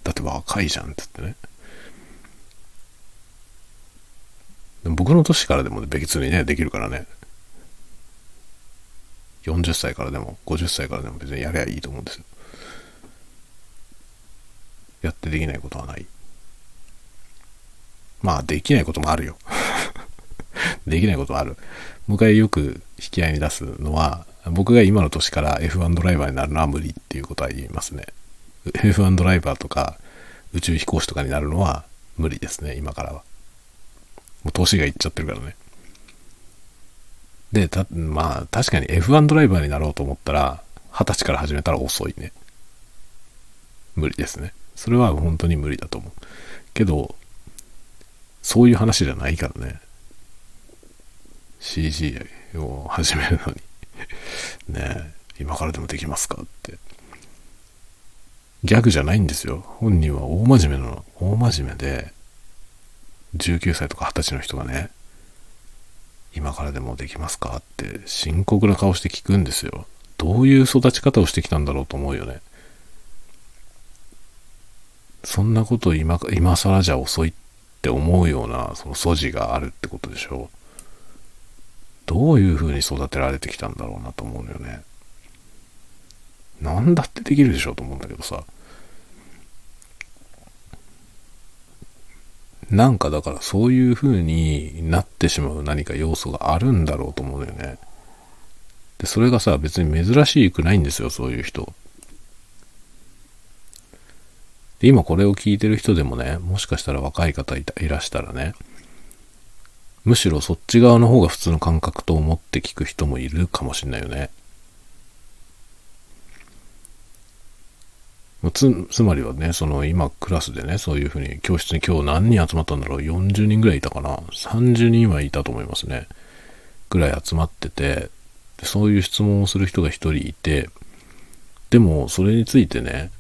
だって若いじゃん、つってね。でも僕の年からでも別にね、できるからね。40歳からでも50歳からでも別にやればいいと思うんですよ。やってできないことはない。まあ、できないこともあるよ。[LAUGHS] できないことはある。僕がよく引き合いに出すのは、僕が今の年から F1 ドライバーになるのは無理っていうことは言いますね。F1 ドライバーとか宇宙飛行士とかになるのは無理ですね、今からは。もう年がいっちゃってるからね。で、た、まあ、確かに F1 ドライバーになろうと思ったら、二十歳から始めたら遅いね。無理ですね。それは本当に無理だと思う。けど、そういう話じゃないからね。CG を始めるのに [LAUGHS] ね今からでもできますかって。ギャグじゃないんですよ。本人は大真面目なの。大真面目で、19歳とか20歳の人がね、今からでもできますか？って深刻な顔して聞くんですよ。どういう育ち方をしてきたんだろうと思うよね。そんなこと今、今更じゃ遅いって思うような、その素地があるってことでしょう。どういう風に育てられてきたんだろうなと思うのよね。何だってできるでしょうと思うんだけどさ。なんかだからそういう風になってしまう何か要素があるんだろうと思うのよね。で、それがさ、別に珍しくないんですよ、そういう人。で、今これを聞いてる人でもね、もしかしたら若い方いたいらしたらね、むしろそっち側の方が普通の感覚と思って聞く人もいるかもしれないよね。つつまりはね、その今クラスでね、そういうふうに教室に今日何人集まったんだろう ?40 人ぐらいいたかな ?30 人はいたと思いますね。ぐらい集まってて、そういう質問をする人が一人いて、でもそれについてね、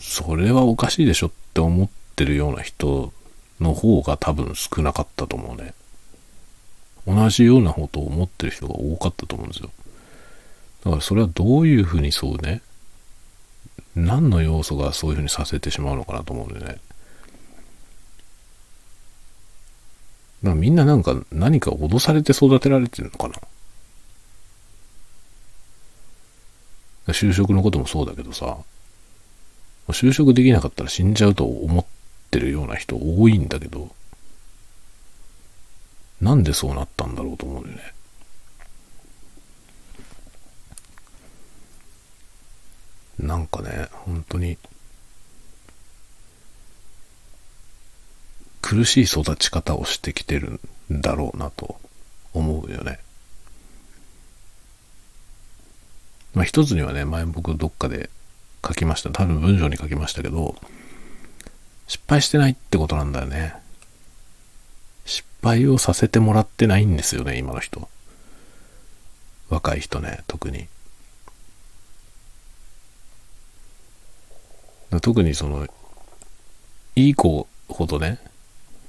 それはおかしいでしょって思ってるような人の方が多分少なかったと思うね。同じようなことを思ってる人が多かったと思うんですよ。だからそれはどういうふうにそうね、何の要素がそういうふうにさせてしまうのかなと思うんでね。だからみんななんか何か脅されて育てられてるのかな。就職のこともそうだけどさ、就職できなかったら死んじゃうと思ってるような人多いんだけど、なんでそうなったんだろうと思うんだよね。なんかね、本当に、苦しい育ち方をしてきてるんだろうなと思うよね。まあ一つにはね、前僕どっかで書きました。多分文章に書きましたけど、失敗してないってことなんだよね。失敗をさせてもらってないんですよね、今の人。若い人ね、特に。特にその、いい子ほどね、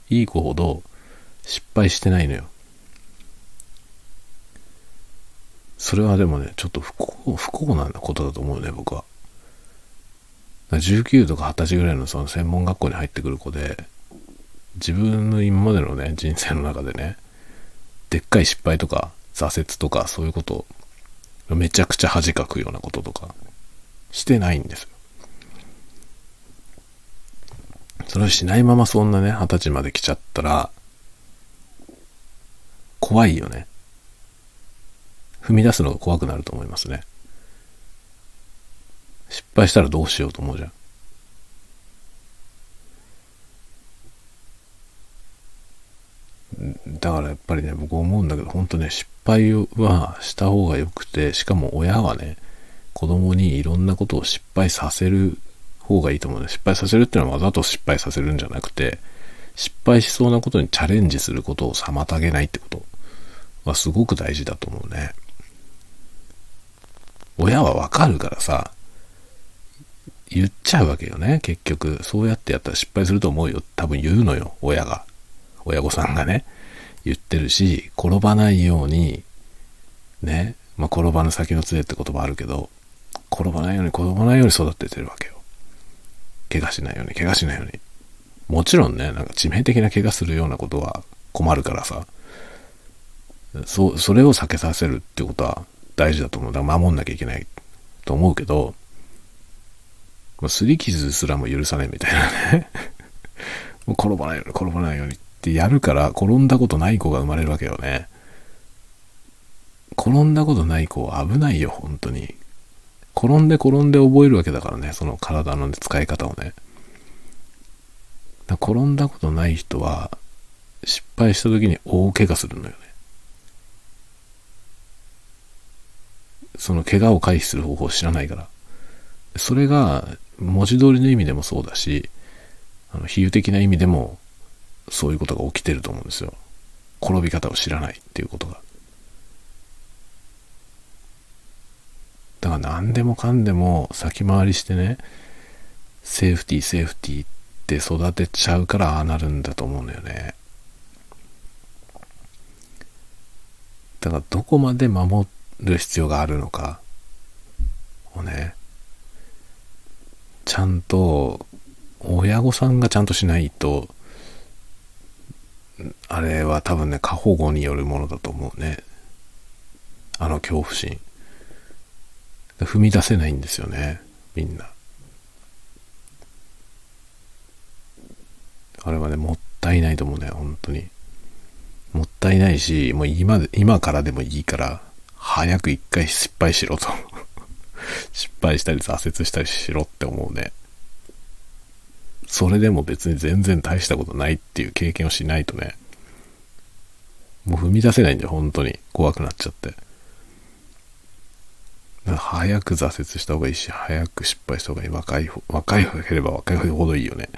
いい子ほど失敗してないのよ。それはでもね、ちょっと不幸、不幸なことだと思うね、僕は。19とか20歳ぐらいのその専門学校に入ってくる子で、自分の今までのね、人生の中でね、でっかい失敗とか挫折とかそういうことめちゃくちゃ恥かくようなこととかしてないんです。それをしないままそんなね、二十歳まで来ちゃったら、怖いよね。踏み出すのが怖くなると思いますね。失敗したらどうしようと思うじゃん。だからやっぱりね、僕思うんだけど、本当ね、失敗はした方が良くて、しかも親はね、子供にいろんなことを失敗させる方がいいと思うね。失敗させるっていうのはわざと失敗させるんじゃなくて、失敗しそうなことにチャレンジすることを妨げないってことはすごく大事だと思うね。親はわかるからさ、言っちゃうわけよね、結局。そうやってやったら失敗すると思うよ。多分言うのよ、親が。親御さんがね、言ってるし、転ばないように、ね、まあ、転ばぬ先の杖って言葉あるけど、転ばないように転ばないように育ててるわけよ。怪我しないように、怪我しないように。もちろんね、なんか致命的な怪我するようなことは困るからさ、そそれを避けさせるってことは大事だと思う。だから守んなきゃいけないと思うけど、すり傷すらも許さないみたいなね [LAUGHS] もう転ばないように、転ばないようにってやるから、転んだことない子が生まれるわけよね。転んだことない子は危ないよ、本当に。転んで転んで覚えるわけだからね、その体の使い方をね。転んだことない人は、失敗した時に大怪我するのよね。その怪我を回避する方法を知らないから。それが文字通りの意味でもそうだし、あの比喩的な意味でもそういうことが起きてると思うんですよ。転び方を知らないっていうことが。だから何でもかんでも先回りしてね、セーフティーセーフティーって育てちゃうからああなるんだと思うのよね。だからどこまで守る必要があるのかをね、ちゃんと親御さんがちゃんとしないと、あれは多分ね、過保護によるものだと思うね。あの恐怖心。踏み出せないんですよね、みんな。あれはね、もったいないと思うね、本当に。もったいないし、もう今、今からでもいいから、早く一回失敗しろと [LAUGHS] 失敗したり挫折したりしろって思うね。それでも別に全然大したことないっていう経験をしないとね、もう踏み出せないんだよ、本当に。怖くなっちゃって。早く挫折した方がいいし、早く失敗した方がいい。若い、若いければ若いほどいいよね。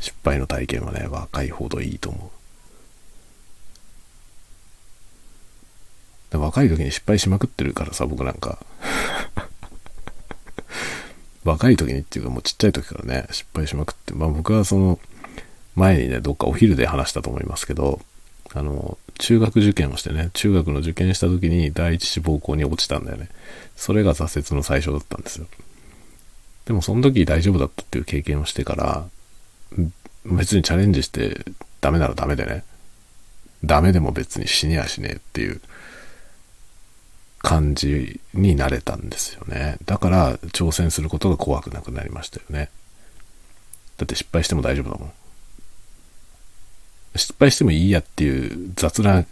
失敗の体験はね、若いほどいいと思う。若い時に失敗しまくってるからさ、僕なんか。[LAUGHS] 若い時にっていうかもうちっちゃい時からね、失敗しまくって、まあ僕はその、前にね、どっかお昼で話したと思いますけど、あの、中学受験をしてね、中学の受験した時に第一志望校に落ちたんだよね。それが挫折の最初だったんですよ。でもその時大丈夫だったっていう経験をしてから、別にチャレンジしてダメならダメでね、ダメでも別に死にやしねえっていう感じになれたんですよね。だから挑戦することが怖くなくなりましたよね。だって失敗しても大丈夫だもん。失敗してもいいやっていう雑な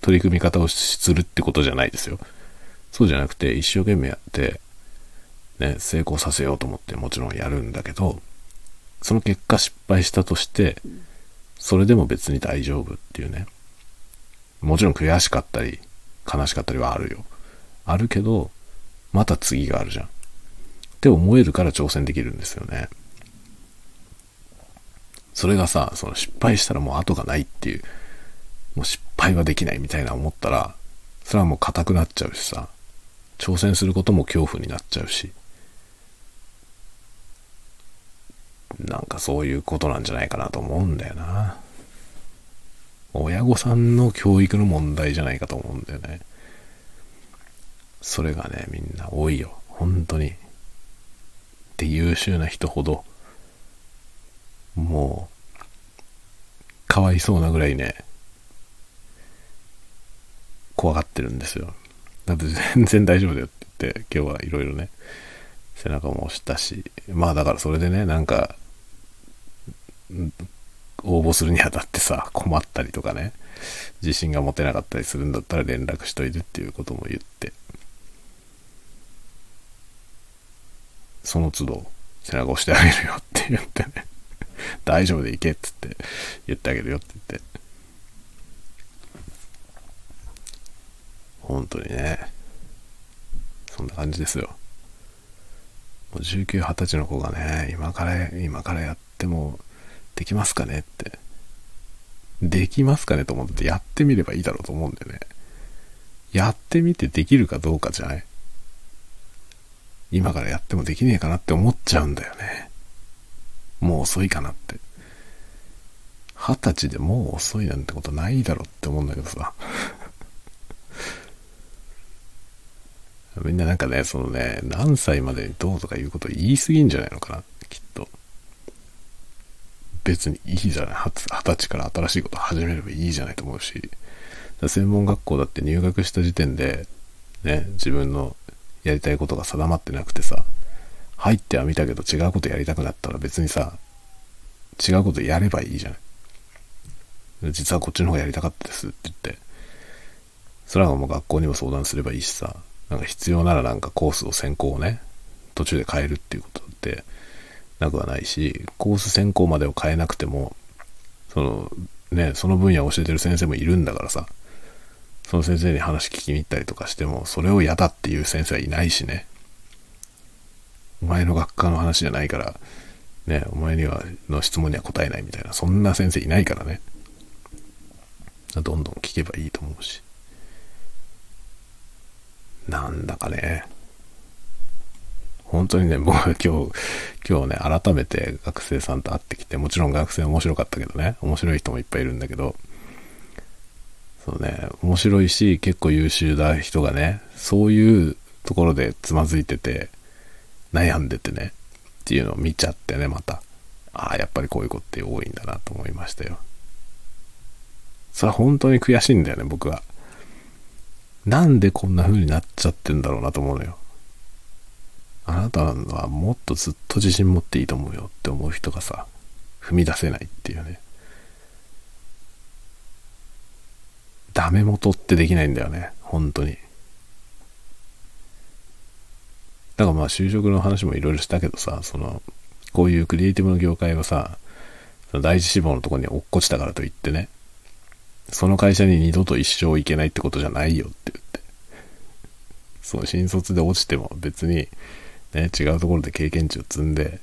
取り組み方をするってことじゃないですよ。そうじゃなくて一生懸命やって、ね、成功させようと思ってもちろんやるんだけど、その結果失敗したとして、それでも別に大丈夫っていうね。もちろん悔しかったり、悲しかったりはあるよ。あるけど、また次があるじゃん。って思えるから挑戦できるんですよね。それがさ、その失敗したらもう後がないっていう、もう失敗はできないみたいな思ったら、それはもう硬くなっちゃうしさ、挑戦することも恐怖になっちゃうし、なんかそういうことなんじゃないかなと思うんだよな。親御さんの教育の問題じゃないかと思うんだよね。それがね、みんな多いよ。本当に。で、優秀な人ほど、もう、かわいそうなぐらいね、怖がってるんですよ。だって全然大丈夫だよって言って、今日はいろいろね、背中も押したし、まあだからそれでね、なんか、応募するにあたってさ、困ったりとかね、自信が持てなかったりするんだったら連絡しといてっていうことも言って、その都度背中押してあげるよって言ってね。大丈夫で行けっつって言ってあげるよって言って。本当にね。そんな感じですよ。もう19、20歳の子がね、今から、今からやってもできますかねって。できますかねと思ってやってみればいいだろうと思うんだよね。やってみてできるかどうかじゃない今からやってもできねえかなって思っちゃうんだよね。もう遅いかなって。二十歳でもう遅いなんてことないだろって思うんだけどさ。[LAUGHS] みんななんかね、そのね、何歳までにどうとかいうこと言い過ぎんじゃないのかな、きっと。別にいいじゃない。二十歳から新しいこと始めればいいじゃないと思うし。専門学校だって入学した時点で、ね、自分のやりたいことが定まってなくてさ、入ってはみたけど違うことやりたくなったら別にさ、違うことやればいいじゃない。実はこっちの方がやりたかったですって言って、それはもう学校にも相談すればいいしさ、なんか必要ならなんかコースを専攻をね、途中で変えるっていうことってなくはないし、コース専攻までを変えなくても、そのね、その分野を教えてる先生もいるんだからさ、その先生に話聞きに行ったりとかしても、それを嫌だっていう先生はいないしね。お前の学科の話じゃないから、ね、お前には、の質問には答えないみたいな、そんな先生いないからね。どんどん聞けばいいと思うし。なんだかね。本当にね、僕は今日、今日ね、改めて学生さんと会ってきて、もちろん学生面白かったけどね、面白い人もいっぱいいるんだけど、そうね、面白いし、結構優秀な人がね、そういうところでつまずいてて、悩んでてね、っていうのを見ちゃってね、また。ああ、やっぱりこういう子って多いんだなと思いましたよ。それは本当に悔しいんだよね、僕は。なんでこんな風になっちゃってんだろうなと思うのよ。あなたはもっとずっと自信持っていいと思うよって思う人がさ、踏み出せないっていうね。ダメ元ってできないんだよね。本当に。だかまあ就職の話もいろいろしたけどさ、その、こういうクリエイティブの業界をさ、その第一志望のとこに落っこちたからといってね、その会社に二度と一生行けないってことじゃないよって言って。その新卒で落ちても別に、ね、違うところで経験値を積んで、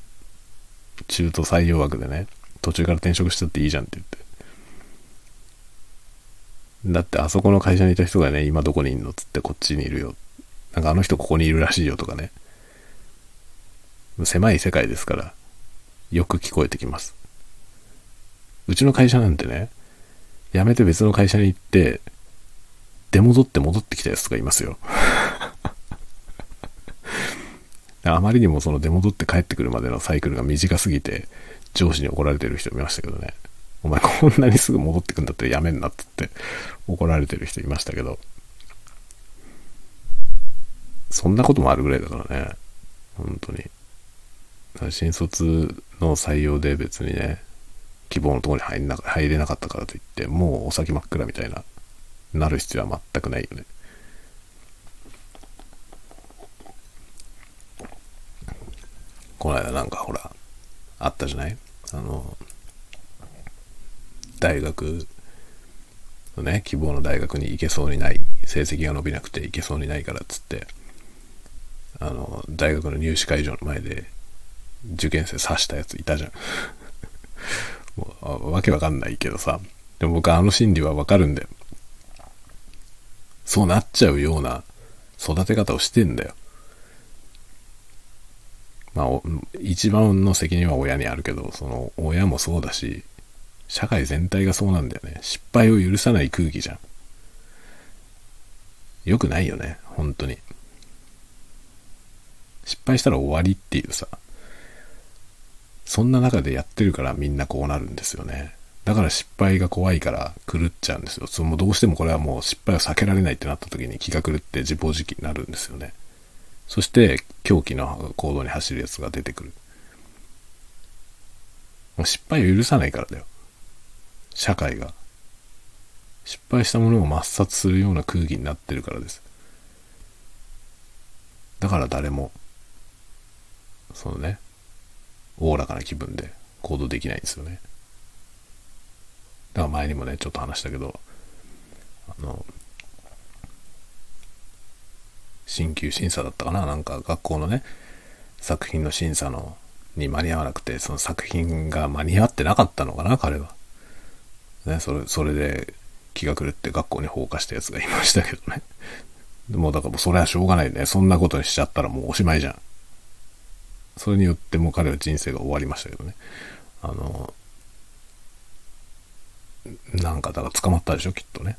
中途採用枠でね、途中から転職したっていいじゃんって言って。だってあそこの会社にいた人がね、今どこにいんのっつってこっちにいるよ。なんかあの人ここにいるらしいよとかね。狭い世界ですから、よく聞こえてきます。うちの会社なんてね、辞めて別の会社に行って、出戻って戻ってきたやつとかいますよ。[LAUGHS] あまりにもその出戻って帰ってくるまでのサイクルが短すぎて、上司に怒られてる人いましたけどね。お前こんなにすぐ戻ってくんだったらやめんなっつって怒られてる人いましたけど。そんなこともあるぐらいだからね。本当に。新卒の採用で別にね、希望のところに入んな入れなかったからといって、もうお先真っ暗みたいな、なる必要は全くないよね。この間なんかほら、あったじゃない？あの、大学のね、希望の大学に行けそうにない、成績が伸びなくて行けそうにないからっつって、あの、大学の入試会場の前で受験生刺したやついたじゃん。[LAUGHS] もうわけわかんないけどさ。でも僕あの心理はわかるんだよ。そうなっちゃうような育て方をしてんだよ。まあ、一番の責任は親にあるけど、その親もそうだし、社会全体がそうなんだよね。失敗を許さない空気じゃん。よくないよね、本当に。失敗したら終わりっていうさ、そんな中でやってるからみんなこうなるんですよね。だから失敗が怖いから狂っちゃうんですよ。そのどうしてもこれはもう失敗を避けられないってなった時に気が狂って自暴自棄になるんですよね。そして狂気の行動に走るやつが出てくる。もう失敗を許さないからだよ。社会が。失敗したものを抹殺するような空気になってるからです。だから誰も、そのね、おおらかな気分で行動できないんですよね。だから前にもね、ちょっと話したけど、あの、進級審査だったかな？なんか学校のね、作品の審査のに間に合わなくて、その作品が間に合ってなかったのかな？彼は。ね、それ、それで気が狂って学校に放火したやつがいましたけどね。でもだからもうそれはしょうがないね。そんなことにしちゃったらもうおしまいじゃん。それによってもう彼は人生が終わりましたけどね。あの、なんかだから捕まったでしょ、きっとね。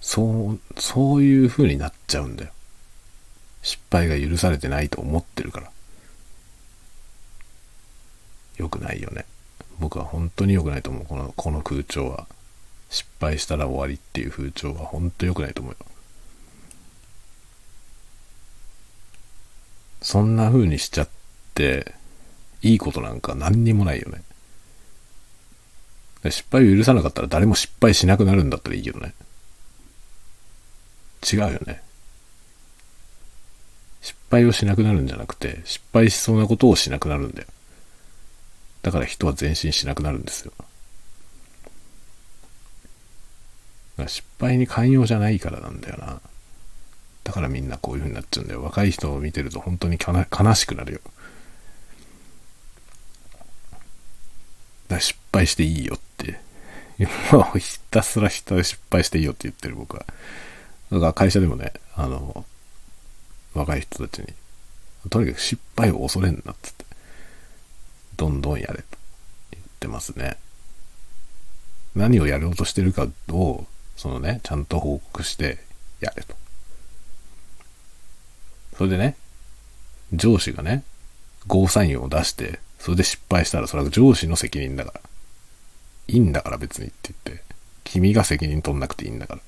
そう、そういう風になっちゃうんだよ。失敗が許されてないと思ってるから。良くないよね。僕は本当に良くないと思う。この、この空調は。失敗したら終わりっていう風潮は本当良くないと思うよ。そんな風にしちゃって、いいことなんか何にもないよね。失敗を許さなかったら誰も失敗しなくなるんだったらいいけどね。違うよね。失敗をしなくなるんじゃなくて、失敗しそうなことをしなくなるんだよ。だから人は前進しなくなるんですよ。失敗に寛容じゃないからなんだよな。だからみんなこういう風になっちゃうんだよ。若い人を見てると本当に悲しくなるよ。だ失敗していいよって。もうひたすらひた失敗していいよって言ってる僕は。だから会社でもね、あの、若い人たちに、とにかく失敗を恐れんなっつって、どんどんやれと言ってますね。何をやろうとしてるかを、そのね、ちゃんと報告してやれと。それでね、上司がね、ゴーサインを出して、それで失敗したらそれは上司の責任だから。いいんだから別にって言って、君が責任取んなくていいんだから。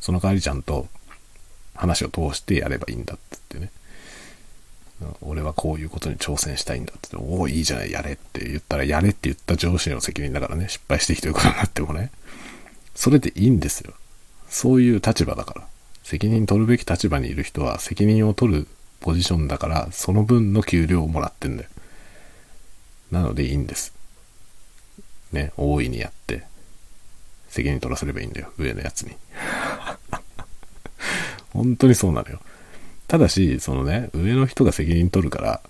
その代わりちゃんと話を通してやればいいんだって言ってね。俺はこういうことに挑戦したいんだってっておお、いいじゃない、やれって言ったら、やれって言った上司の責任だからね、失敗してきてることになってもね。それでいいんですよ。そういう立場だから。責任取るべき立場にいる人は責任を取るポジションだからその分の給料をもらってんだよ。なのでいいんです。ね大いにやって責任取らせればいいんだよ。上のやつに。[LAUGHS] 本当にそうなのよ。ただしそのね上の人が責任取るから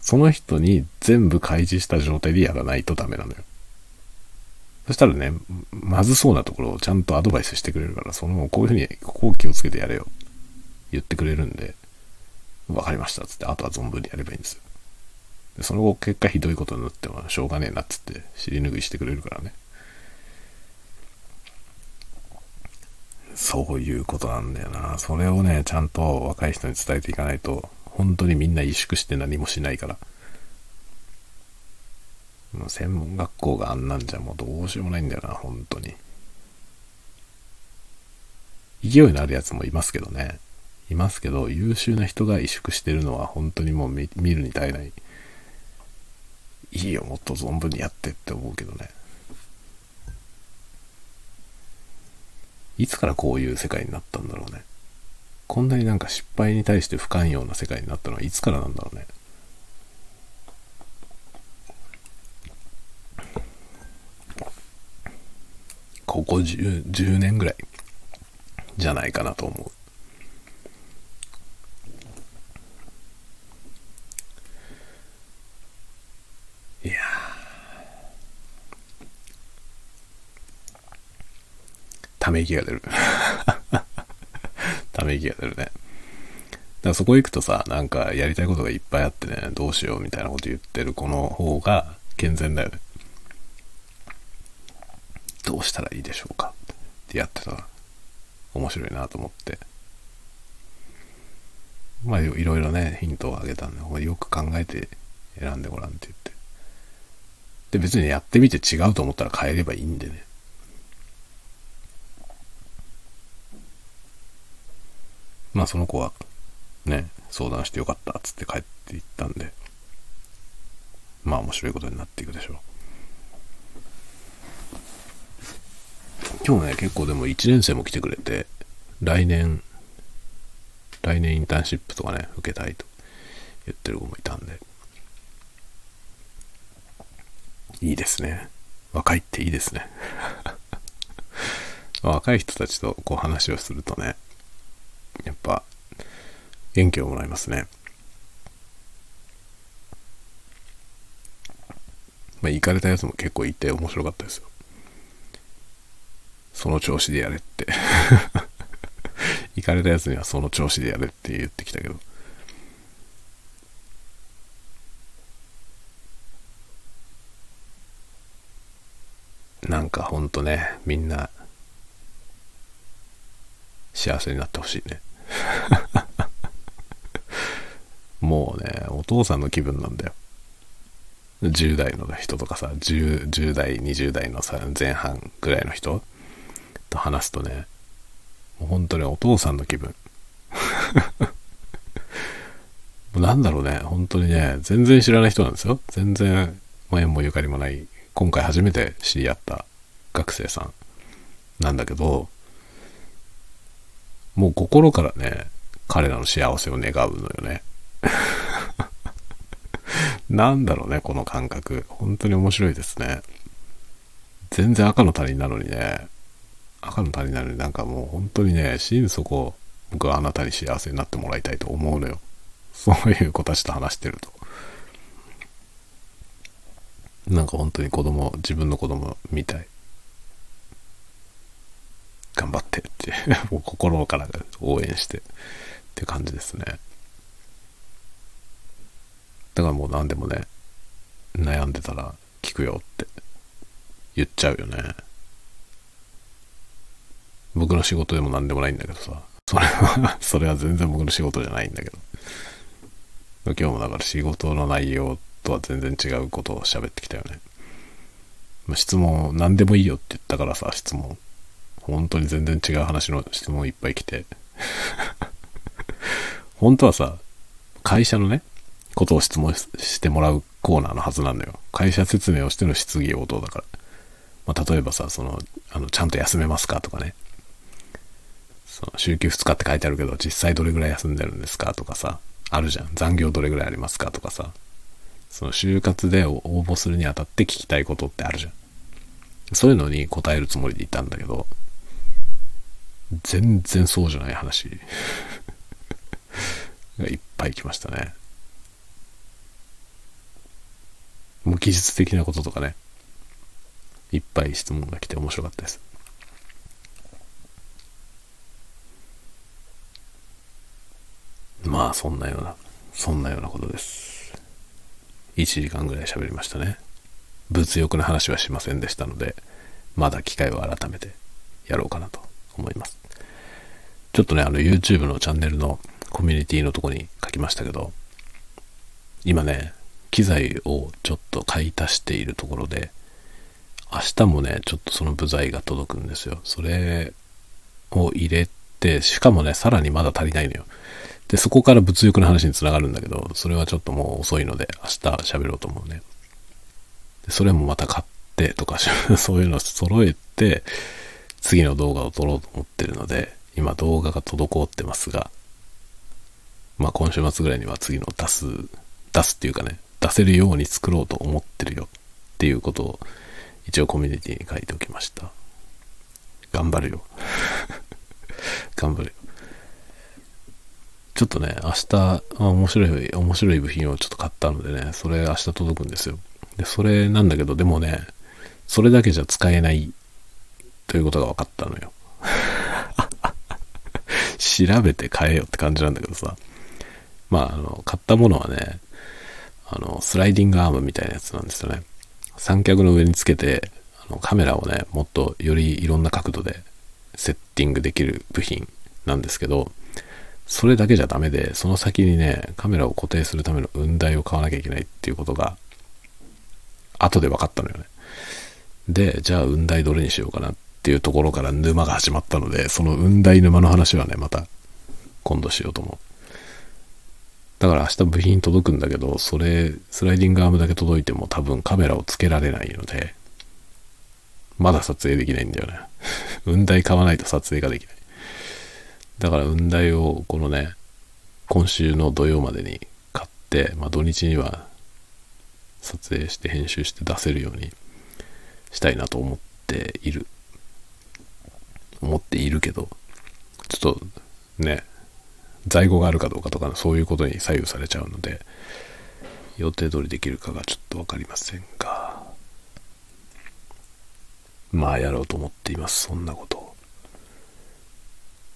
その人に全部開示した状態でやらないとダメなのよ。そしたらね、まずそうなところをちゃんとアドバイスしてくれるから、その、こういうふうに、ここを気をつけてやれよ。言ってくれるんで、わかりました。つって、あとは存分にやればいいんですよ。でその後、結果ひどいことになっても、しょうがねえなっつって、尻拭いしてくれるからね。そういうことなんだよな。それをね、ちゃんと若い人に伝えていかないと、本当にみんな萎縮して何もしないから。専門学校があんなんじゃもうどうしようもないんだよな、本当に。勢いのあるやつもいますけどね。いますけど、優秀な人が萎縮してるのは本当にもう見るに耐えない。いいよ、もっと存分にやってって思うけどね。いつからこういう世界になったんだろうね。こんなになんか失敗に対して不寛容な世界になったのはいつからなんだろうね。ここ 10, 10年ぐらいじゃないかなと思う。いやため息が出る。[LAUGHS] ため息が出るね。だからそこ行くとさ、なんかやりたいことがいっぱいあってね、どうしようみたいなこと言ってる子の方が健全だよね。したらいいでしょうか？ってやってたら面白いなと思って。まあいろいろねヒントをあげたんでよく考えて選んでごらんって言って。で別にやってみて違うと思ったら変えればいいんでね。まあその子はね相談してよかったっつって帰っていったんでまあ面白いことになっていくでしょう。今日ね、結構でも1年生も来てくれて、来年、来年インターンシップとかね、受けたいと言ってる子もいたんで、いいですね。若いっていいですね。[LAUGHS] 若い人たちとこう話をするとね、やっぱ元気をもらいますね。まあ、行かれたやつも結構いて面白かったですよ。その調子でやれって [LAUGHS] 行かれたやつにはその調子でやれって言ってきたけど。なんかほんとね、みんな、幸せになってほしいね。[LAUGHS] もうね、お父さんの気分なんだよ。10代の人とかさ、10, 10代、20代のさ、前半ぐらいの人と話すとね、もう本当にお父さんの気分。[LAUGHS] なんだろうね、本当にね、全然知らない人なんですよ。全然縁もゆかりもない、今回初めて知り合った学生さんなんだけど、もう心からね、彼らの幸せを願うのよね。[LAUGHS] なんだろうね、この感覚。本当に面白いですね。全然赤の他人なのにね、赤の他人なのになんかもう本当にね、心底僕はあなたに幸せになってもらいたいと思うのよ。そういう子たちと話してると。なんか本当に子供、自分の子供みたい。頑張ってって [LAUGHS] もう心から応援してって感じですね。だからもう何でもね、悩んでたら聞くよって言っちゃうよね。僕の仕事でも何でもないんだけどさ。それは [LAUGHS] それは全然僕の仕事じゃないんだけど。今日もだから仕事の内容とは全然違うことを喋ってきたよね。ま質問、何でもいいよって言ったからさ、質問。本当に全然違う話の質問いっぱい来て。[LAUGHS] 本当はさ、会社のね、ことを質問してもらうコーナーのはずなんだよ。会社説明をしての質疑応答だから。まあ、例えばさ、その、あの、ちゃんと休めますかとかね。その週休2日って書いてあるけど、実際どれぐらい休んでるんですかとかさ、あるじゃん。残業どれぐらいありますかとかさ、その就活で応募するにあたって聞きたいことってあるじゃん。そういうのに答えるつもりでいたんだけど、全然そうじゃない話 [LAUGHS] がいっぱい来ましたね。もう技術的なこととかね、いっぱい質問が来て面白かったです。まあそんなような、そんなようなことです。1時間ぐらい喋りましたね。物欲の話はしませんでしたので、まだ機会を改めてやろうかなと思います。ちょっとね、あの YouTube のチャンネルのコミュニティのとこに書きましたけど、今ね、機材をちょっと買い足しているところで、明日もね、ちょっとその部材が届くんですよ。それを入れて、しかもね、さらにまだ足りないのよ。で、そこから物欲の話につながるんだけど、それはちょっともう遅いので、明日喋ろうと思うね。でそれもまた買ってとか、[LAUGHS] そういうのを揃えて、次の動画を撮ろうと思ってるので、今動画が滞ってますが、まあ今週末ぐらいには次の出す、出すっていうかね、出せるように作ろうと思ってるよっていうことを一応コミュニティに書いておきました。頑張るよ。[LAUGHS] 頑張るよ。ちょっとね、明日、面白い、面白い部品をちょっと買ったのでね、それ明日届くんですよ。で、それなんだけど、でもね、それだけじゃ使えないということが分かったのよ。[LAUGHS] 調べて買えよって感じなんだけどさ。まあ、あの、買ったものはね、あの、スライディングアームみたいなやつなんですよね。三脚の上につけて、あのカメラをね、もっとよりいろんな角度でセッティングできる部品なんですけど、それだけじゃダメで、その先にね、カメラを固定するための雲台を買わなきゃいけないっていうことが、後で分かったのよね。で、じゃあ雲台どれにしようかなっていうところから沼が始まったので、その雲台沼の話はね、また今度しようと思う。だから明日部品届くんだけど、それ、スライディングアームだけ届いても多分カメラをつけられないので、まだ撮影できないんだよね。[LAUGHS] 雲台買わないと撮影ができない。だから雲台をこのね、今週の土曜までに買って、まあ土日には撮影して編集して出せるようにしたいなと思っている。思っているけど、ちょっとね、在庫があるかどうかとかそういうことに左右されちゃうので、予定通りできるかがちょっと分かりませんが、まあやろうと思っています。そんなこと。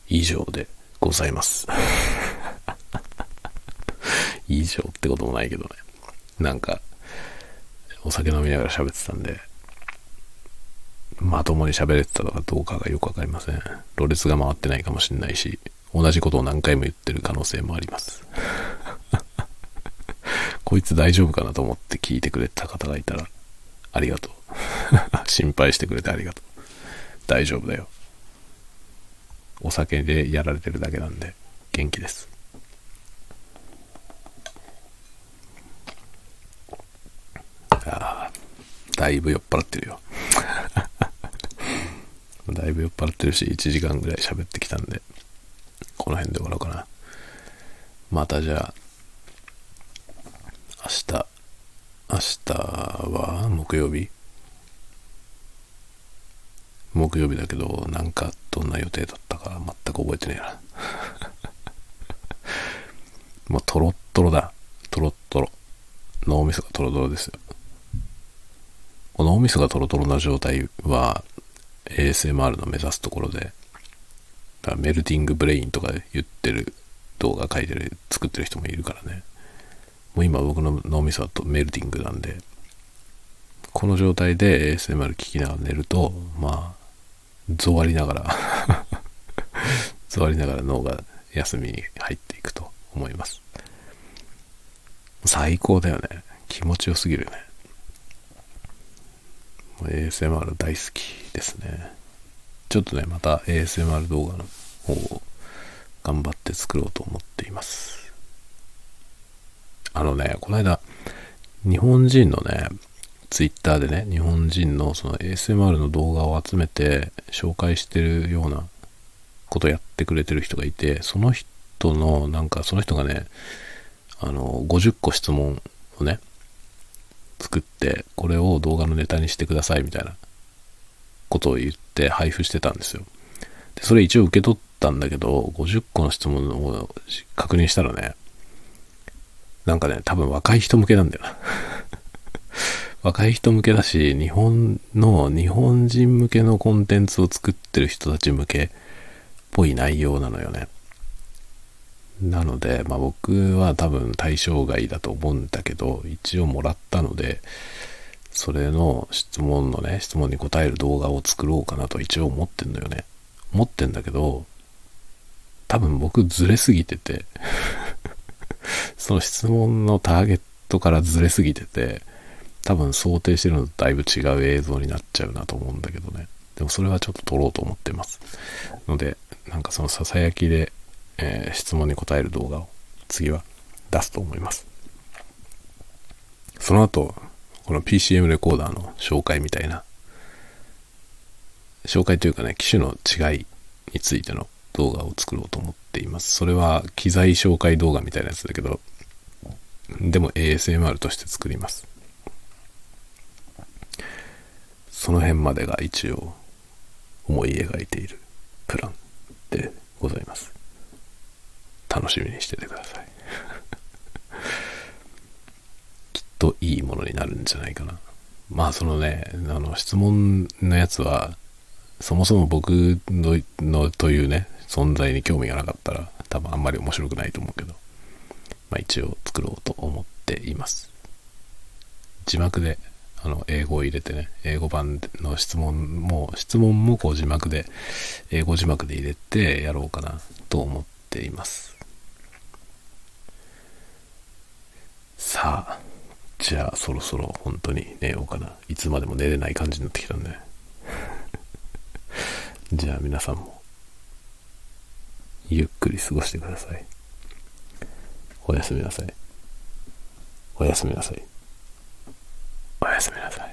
以上でございます。[LAUGHS] 以上ってこともないけどね。なんか、お酒飲みながら喋ってたんで、まともに喋れてたのかどうかがよくわかりません。ろれつが回ってないかもしれないし、同じことを何回も言ってる可能性もあります。[LAUGHS] こいつ大丈夫かなと思って聞いてくれた方がいたら、ありがとう。[LAUGHS] 心配してくれてありがとう。大丈夫だよ。お酒でやられてるだけなんで、元気です。ああ、だいぶ酔っ払ってるよ。[LAUGHS] だいぶ酔っ払ってるし、1時間ぐらい喋ってきたんで、この辺で終わろうかな。またじゃあ、明日、明日は木曜日？木曜日だけど、なんかどんな予定だったか全く覚えてねえな。[LAUGHS] もうトロットロだ。トロットロ。脳みそがトロトロですよ。脳みそがトロトロな状態は ASMR の目指すところで、だからメルティングブレインとか言ってる動画書いてる、作ってる人もいるからね。もう今僕の脳みそはメルティングなんで、この状態で ASMR 聞きながら寝ると、まあ、ゾワりながら [LAUGHS] ゾワりながら脳が休みに入っていくと思います。最高だよね。気持ちよすぎるよね。ASMR 大好きですね。ちょっとね、また ASMR 動画の方を頑張って作ろうと思っています。あのね、この間、日本人のね、ツイッターでね、日本人のその ASMR の動画を集めて紹介してるようなことやってくれてる人がいて、その人の、なんかその人がね、あの、50個質問をね、作って、これを動画のネタにしてくださいみたいなことを言って配布してたんですよ。で、それ一応受け取ったんだけど、50個の質問を確認したらね、なんかね、多分若い人向けなんだよな。若い人向けだし、日本の、日本人向けのコンテンツを作ってる人たち向けっぽい内容なのよね。なので、まあ僕は多分対象外だと思うんだけど、一応もらったので、それの質問のね、質問に答える動画を作ろうかなと一応思ってんのよね。思ってんだけど、多分僕ずれすぎてて [LAUGHS] その質問のターゲットからずれすぎてて、多分想定してるのとだいぶ違う映像になっちゃうなと思うんだけどね。でもそれはちょっと撮ろうと思ってます。ので、なんかそのささやきでえー、質問に答える動画を次は出すと思います。その後、この PCM レコーダーの紹介みたいな、紹介というかね、機種の違いについての動画を作ろうと思っています。それは機材紹介動画みたいなやつだけど、でも ASMR として作ります。その辺までが一応思い描いているプランでございます。楽しみにしててください。[LAUGHS] きっといいものになるんじゃないかな。まあそのねあの質問のやつはそもそも僕ののというね存在に興味がなかったら多分あんまり面白くないと思うけどまあ一応作ろうと思っています。字幕であの英語を入れてね英語版の質問も質問もこう字幕で英語字幕で入れてやろうかなと思っていますさあ、じゃあそろそろ本当に寝ようかな。いつまでも寝れない感じになってきたんで。[LAUGHS] じゃあ皆さんも、ゆっくり過ごしてください。おやすみなさい。おやすみなさい。おやすみなさい。